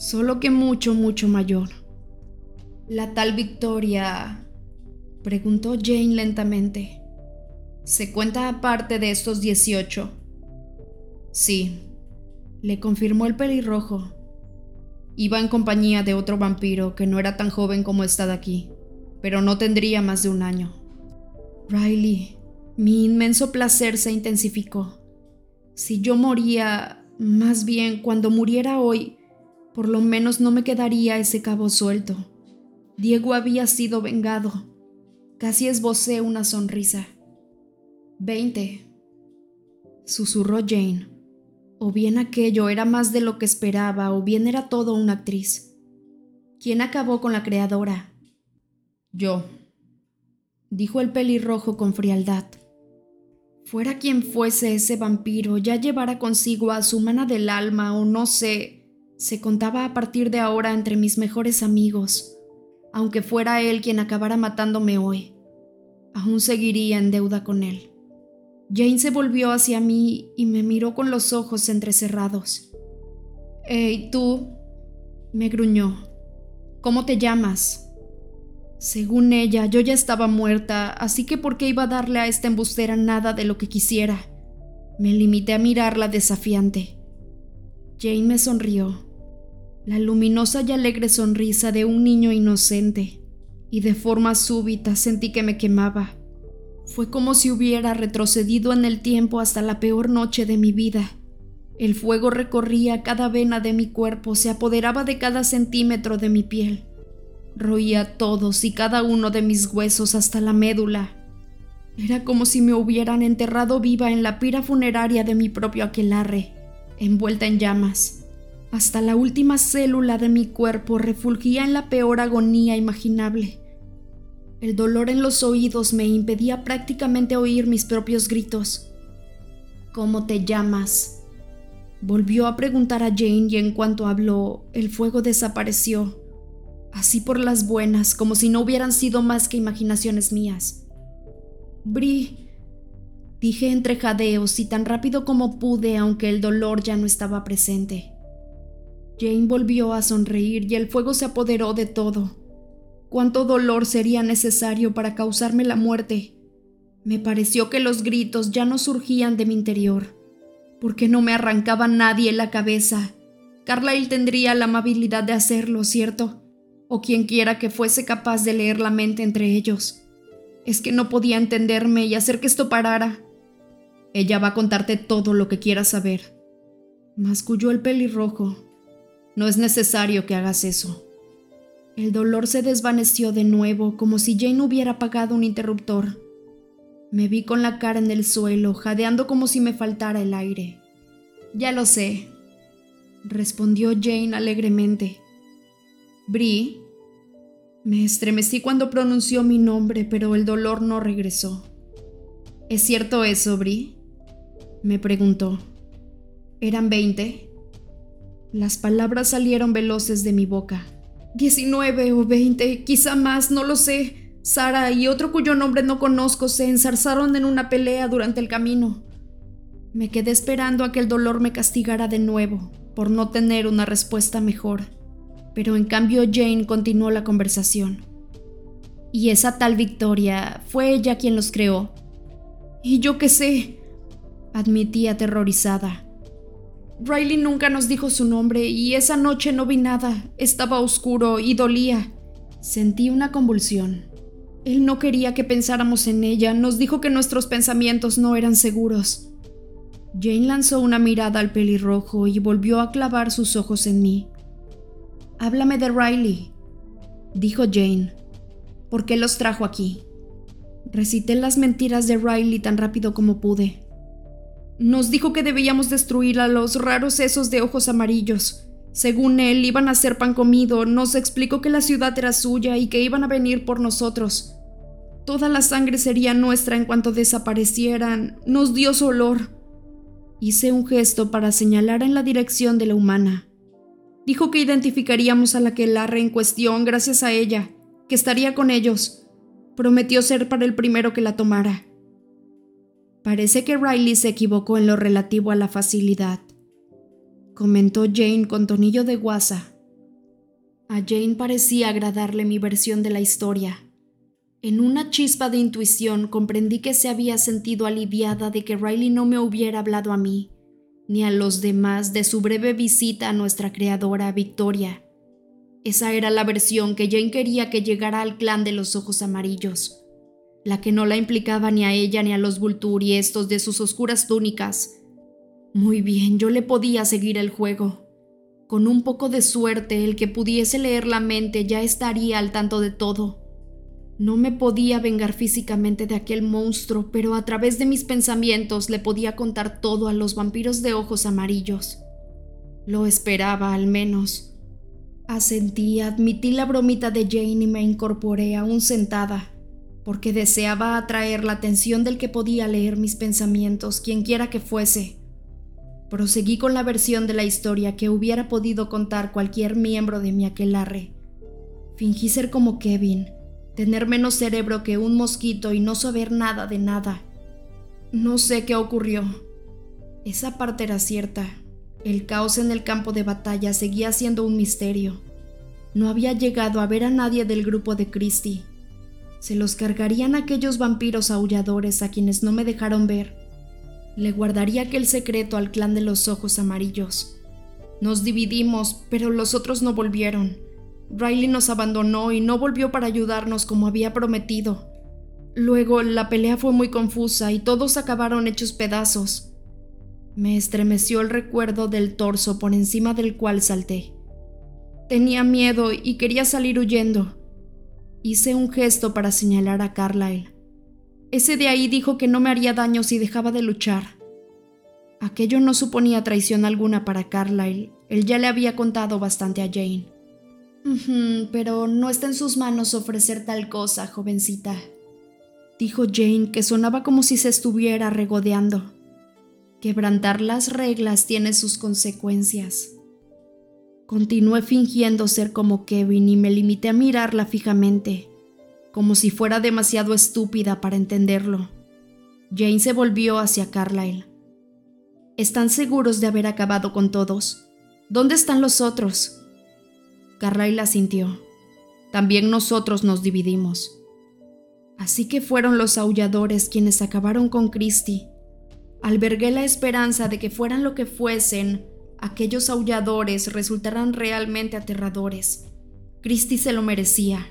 solo que mucho, mucho mayor. La tal Victoria, preguntó Jane lentamente, ¿se cuenta aparte de estos 18? Sí, le confirmó el pelirrojo. Iba en compañía de otro vampiro que no era tan joven como está de aquí, pero no tendría más de un año. Riley, mi inmenso placer se intensificó. Si yo moría, más bien cuando muriera hoy, por lo menos no me quedaría ese cabo suelto. Diego había sido vengado. Casi esbocé una sonrisa. Veinte. Susurró Jane. O bien aquello era más de lo que esperaba, o bien era todo una actriz. ¿Quién acabó con la creadora? Yo, dijo el pelirrojo con frialdad. Fuera quien fuese ese vampiro, ya llevara consigo a su mana del alma o no sé, se contaba a partir de ahora entre mis mejores amigos. Aunque fuera él quien acabara matándome hoy, aún seguiría en deuda con él. Jane se volvió hacia mí y me miró con los ojos entrecerrados. Hey, tú, me gruñó. ¿Cómo te llamas? Según ella, yo ya estaba muerta, así que ¿por qué iba a darle a esta embustera nada de lo que quisiera? Me limité a mirarla desafiante. Jane me sonrió la luminosa y alegre sonrisa de un niño inocente, y de forma súbita sentí que me quemaba. Fue como si hubiera retrocedido en el tiempo hasta la peor noche de mi vida. El fuego recorría cada vena de mi cuerpo, se apoderaba de cada centímetro de mi piel. Roía todos y cada uno de mis huesos hasta la médula. Era como si me hubieran enterrado viva en la pira funeraria de mi propio aquelarre, envuelta en llamas. Hasta la última célula de mi cuerpo refulgía en la peor agonía imaginable. El dolor en los oídos me impedía prácticamente oír mis propios gritos. ¿Cómo te llamas? Volvió a preguntar a Jane y en cuanto habló, el fuego desapareció, así por las buenas, como si no hubieran sido más que imaginaciones mías. Bri, dije entre jadeos y tan rápido como pude, aunque el dolor ya no estaba presente. Jane volvió a sonreír y el fuego se apoderó de todo. ¿Cuánto dolor sería necesario para causarme la muerte? Me pareció que los gritos ya no surgían de mi interior porque no me arrancaba nadie la cabeza. Carlyle tendría la amabilidad de hacerlo, ¿cierto? O quien quiera que fuese capaz de leer la mente entre ellos. Es que no podía entenderme y hacer que esto parara. Ella va a contarte todo lo que quieras saber. Masculló el pelirrojo. No es necesario que hagas eso. El dolor se desvaneció de nuevo, como si Jane hubiera apagado un interruptor. Me vi con la cara en el suelo, jadeando como si me faltara el aire. Ya lo sé, respondió Jane alegremente. Bri. Me estremecí cuando pronunció mi nombre, pero el dolor no regresó. ¿Es cierto eso, Bri? me preguntó. ¿Eran veinte? Las palabras salieron veloces de mi boca. Diecinueve o veinte, quizá más, no lo sé. Sara y otro cuyo nombre no conozco se enzarzaron en una pelea durante el camino. Me quedé esperando a que el dolor me castigara de nuevo por no tener una respuesta mejor, pero en cambio Jane continuó la conversación. Y esa tal Victoria, fue ella quien los creó. Y yo qué sé, admití aterrorizada. Riley nunca nos dijo su nombre y esa noche no vi nada, estaba oscuro y dolía. Sentí una convulsión. Él no quería que pensáramos en ella, nos dijo que nuestros pensamientos no eran seguros. Jane lanzó una mirada al pelirrojo y volvió a clavar sus ojos en mí. Háblame de Riley, dijo Jane. ¿Por qué los trajo aquí? Recité las mentiras de Riley tan rápido como pude. Nos dijo que debíamos destruir a los raros sesos de ojos amarillos. Según él, iban a ser pan comido, nos explicó que la ciudad era suya y que iban a venir por nosotros. Toda la sangre sería nuestra en cuanto desaparecieran. Nos dio su olor. Hice un gesto para señalar en la dirección de la humana. Dijo que identificaríamos a la que Larre en cuestión gracias a ella, que estaría con ellos. Prometió ser para el primero que la tomara. Parece que Riley se equivocó en lo relativo a la facilidad comentó Jane con tonillo de guasa. A Jane parecía agradarle mi versión de la historia. En una chispa de intuición comprendí que se había sentido aliviada de que Riley no me hubiera hablado a mí, ni a los demás de su breve visita a nuestra creadora Victoria. Esa era la versión que Jane quería que llegara al clan de los ojos amarillos, la que no la implicaba ni a ella ni a los Vulturi estos de sus oscuras túnicas, muy bien, yo le podía seguir el juego. Con un poco de suerte, el que pudiese leer la mente ya estaría al tanto de todo. No me podía vengar físicamente de aquel monstruo, pero a través de mis pensamientos le podía contar todo a los vampiros de ojos amarillos. Lo esperaba, al menos. Asentí, admití la bromita de Jane y me incorporé aún sentada, porque deseaba atraer la atención del que podía leer mis pensamientos, quienquiera que fuese. Proseguí con la versión de la historia que hubiera podido contar cualquier miembro de mi aquelarre. Fingí ser como Kevin, tener menos cerebro que un mosquito y no saber nada de nada. No sé qué ocurrió. Esa parte era cierta. El caos en el campo de batalla seguía siendo un misterio. No había llegado a ver a nadie del grupo de Christie. Se los cargarían aquellos vampiros aulladores a quienes no me dejaron ver le guardaría aquel secreto al clan de los ojos amarillos. Nos dividimos, pero los otros no volvieron. Riley nos abandonó y no volvió para ayudarnos como había prometido. Luego la pelea fue muy confusa y todos acabaron hechos pedazos. Me estremeció el recuerdo del torso por encima del cual salté. Tenía miedo y quería salir huyendo. Hice un gesto para señalar a Carlyle. Ese de ahí dijo que no me haría daño si dejaba de luchar. Aquello no suponía traición alguna para Carlyle. Él ya le había contado bastante a Jane. pero no está en sus manos ofrecer tal cosa, jovencita, dijo Jane, que sonaba como si se estuviera regodeando. Quebrantar las reglas tiene sus consecuencias. Continué fingiendo ser como Kevin y me limité a mirarla fijamente, como si fuera demasiado estúpida para entenderlo. Jane se volvió hacia Carlyle. ¿Están seguros de haber acabado con todos? ¿Dónde están los otros? Carlyle asintió. También nosotros nos dividimos. Así que fueron los aulladores quienes acabaron con Christie. Albergué la esperanza de que fueran lo que fuesen, aquellos aulladores resultaran realmente aterradores. Christie se lo merecía.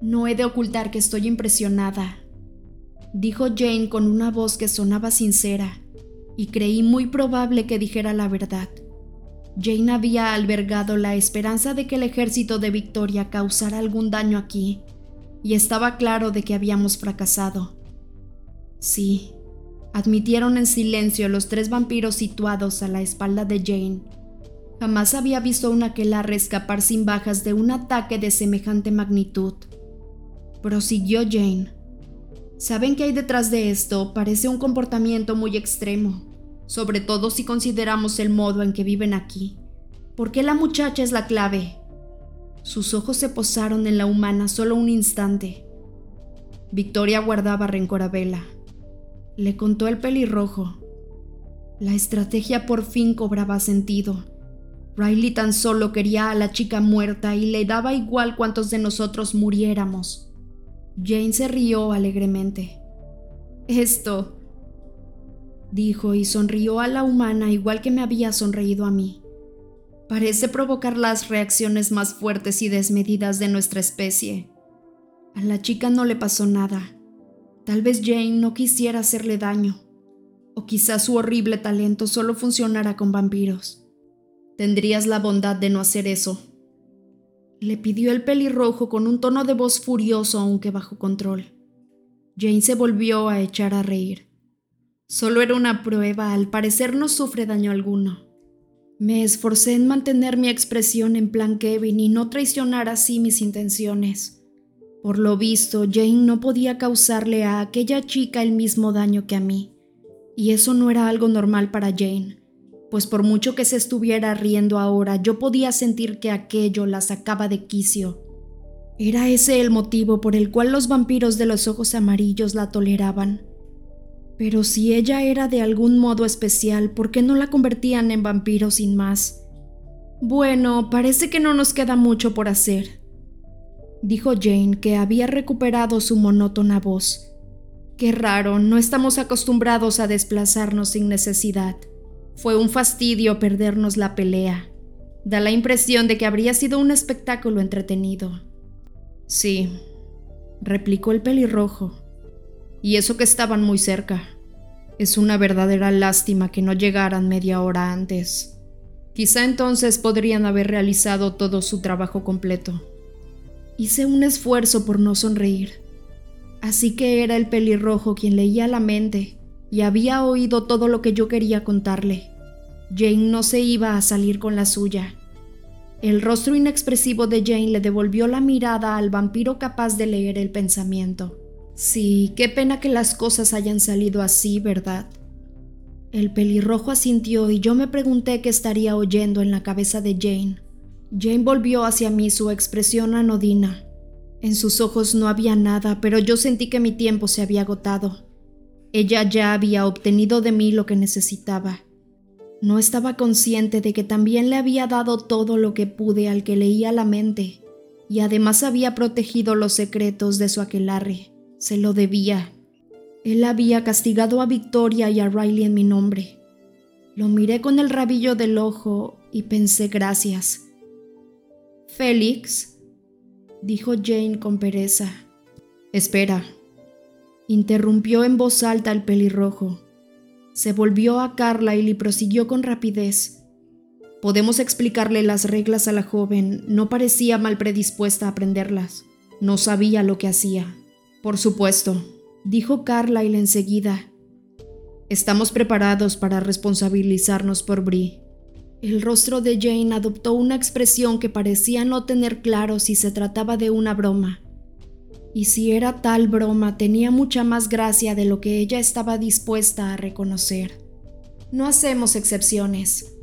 No he de ocultar que estoy impresionada, dijo Jane con una voz que sonaba sincera, y creí muy probable que dijera la verdad. Jane había albergado la esperanza de que el ejército de Victoria causara algún daño aquí, y estaba claro de que habíamos fracasado. Sí, admitieron en silencio los tres vampiros situados a la espalda de Jane. Jamás había visto un aquelarre escapar sin bajas de un ataque de semejante magnitud. Prosiguió Jane. ¿Saben qué hay detrás de esto? Parece un comportamiento muy extremo, sobre todo si consideramos el modo en que viven aquí. ¿Por qué la muchacha es la clave? Sus ojos se posaron en la humana solo un instante. Victoria guardaba rencor a Vela. Le contó el pelirrojo. La estrategia por fin cobraba sentido. Riley tan solo quería a la chica muerta y le daba igual cuantos de nosotros muriéramos. Jane se rió alegremente. Esto, dijo y sonrió a la humana igual que me había sonreído a mí. Parece provocar las reacciones más fuertes y desmedidas de nuestra especie. A la chica no le pasó nada. Tal vez Jane no quisiera hacerle daño. O quizás su horrible talento solo funcionara con vampiros. Tendrías la bondad de no hacer eso, le pidió el pelirrojo con un tono de voz furioso aunque bajo control. Jane se volvió a echar a reír. Solo era una prueba, al parecer no sufre daño alguno. Me esforcé en mantener mi expresión en plan Kevin y no traicionar así mis intenciones. Por lo visto, Jane no podía causarle a aquella chica el mismo daño que a mí, y eso no era algo normal para Jane pues por mucho que se estuviera riendo ahora, yo podía sentir que aquello la sacaba de quicio. Era ese el motivo por el cual los vampiros de los ojos amarillos la toleraban. Pero si ella era de algún modo especial, ¿por qué no la convertían en vampiro sin más? Bueno, parece que no nos queda mucho por hacer, dijo Jane, que había recuperado su monótona voz. Qué raro, no estamos acostumbrados a desplazarnos sin necesidad. Fue un fastidio perdernos la pelea. Da la impresión de que habría sido un espectáculo entretenido. Sí, replicó el pelirrojo. Y eso que estaban muy cerca. Es una verdadera lástima que no llegaran media hora antes. Quizá entonces podrían haber realizado todo su trabajo completo. Hice un esfuerzo por no sonreír. Así que era el pelirrojo quien leía la mente y había oído todo lo que yo quería contarle. Jane no se iba a salir con la suya. El rostro inexpresivo de Jane le devolvió la mirada al vampiro capaz de leer el pensamiento. Sí, qué pena que las cosas hayan salido así, ¿verdad? El pelirrojo asintió y yo me pregunté qué estaría oyendo en la cabeza de Jane. Jane volvió hacia mí su expresión anodina. En sus ojos no había nada, pero yo sentí que mi tiempo se había agotado. Ella ya había obtenido de mí lo que necesitaba. No estaba consciente de que también le había dado todo lo que pude al que leía la mente, y además había protegido los secretos de su aquelarre. Se lo debía. Él había castigado a Victoria y a Riley en mi nombre. Lo miré con el rabillo del ojo y pensé gracias. Félix, dijo Jane con pereza. Espera, interrumpió en voz alta el pelirrojo. Se volvió a Carla y le prosiguió con rapidez. Podemos explicarle las reglas a la joven. No parecía mal predispuesta a aprenderlas. No sabía lo que hacía. Por supuesto, dijo Carla y enseguida. Estamos preparados para responsabilizarnos por Brie. El rostro de Jane adoptó una expresión que parecía no tener claro si se trataba de una broma y si era tal broma tenía mucha más gracia de lo que ella estaba dispuesta a reconocer. No hacemos excepciones,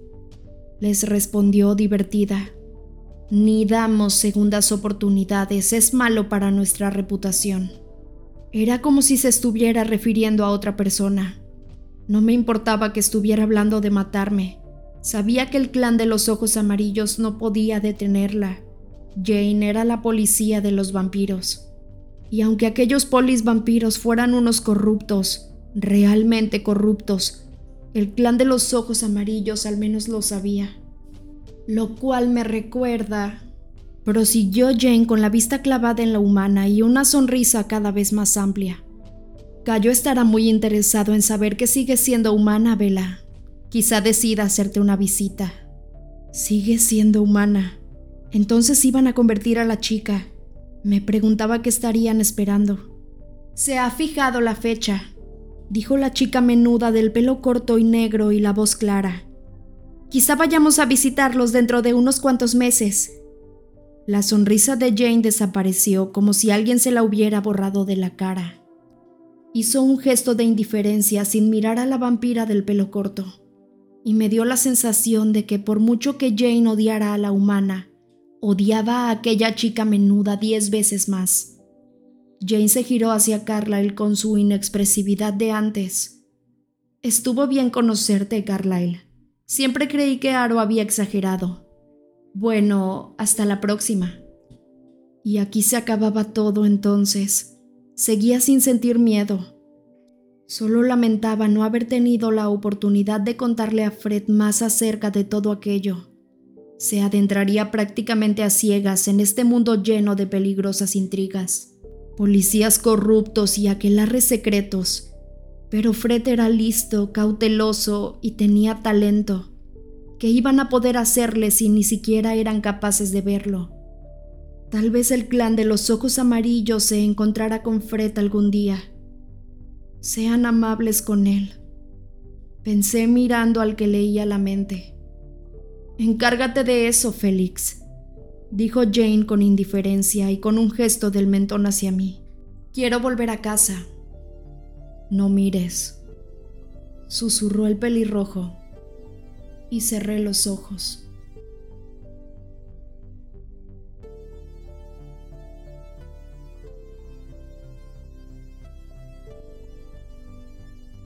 les respondió divertida. Ni damos segundas oportunidades, es malo para nuestra reputación. Era como si se estuviera refiriendo a otra persona. No me importaba que estuviera hablando de matarme. Sabía que el clan de los ojos amarillos no podía detenerla. Jane era la policía de los vampiros. Y aunque aquellos polis vampiros fueran unos corruptos, realmente corruptos, el clan de los ojos amarillos al menos lo sabía. Lo cual me recuerda prosiguió Jane con la vista clavada en la humana y una sonrisa cada vez más amplia. Cayo estará muy interesado en saber que sigue siendo humana, Vela. Quizá decida hacerte una visita. Sigue siendo humana. Entonces iban a convertir a la chica. Me preguntaba qué estarían esperando. Se ha fijado la fecha, dijo la chica menuda del pelo corto y negro y la voz clara. Quizá vayamos a visitarlos dentro de unos cuantos meses. La sonrisa de Jane desapareció como si alguien se la hubiera borrado de la cara. Hizo un gesto de indiferencia sin mirar a la vampira del pelo corto, y me dio la sensación de que por mucho que Jane odiara a la humana, odiaba a aquella chica menuda diez veces más. Jane se giró hacia Carlyle con su inexpresividad de antes. Estuvo bien conocerte, Carlyle. Siempre creí que Aro había exagerado. Bueno, hasta la próxima. Y aquí se acababa todo entonces. Seguía sin sentir miedo. Solo lamentaba no haber tenido la oportunidad de contarle a Fred más acerca de todo aquello. Se adentraría prácticamente a ciegas en este mundo lleno de peligrosas intrigas, policías corruptos y aquelarres secretos. Pero Fred era listo, cauteloso y tenía talento. ¿Qué iban a poder hacerle si ni siquiera eran capaces de verlo? Tal vez el clan de los ojos amarillos se encontrara con Fred algún día. Sean amables con él. Pensé mirando al que leía la mente. Encárgate de eso, Félix, dijo Jane con indiferencia y con un gesto del mentón hacia mí. Quiero volver a casa. No mires, susurró el pelirrojo y cerré los ojos.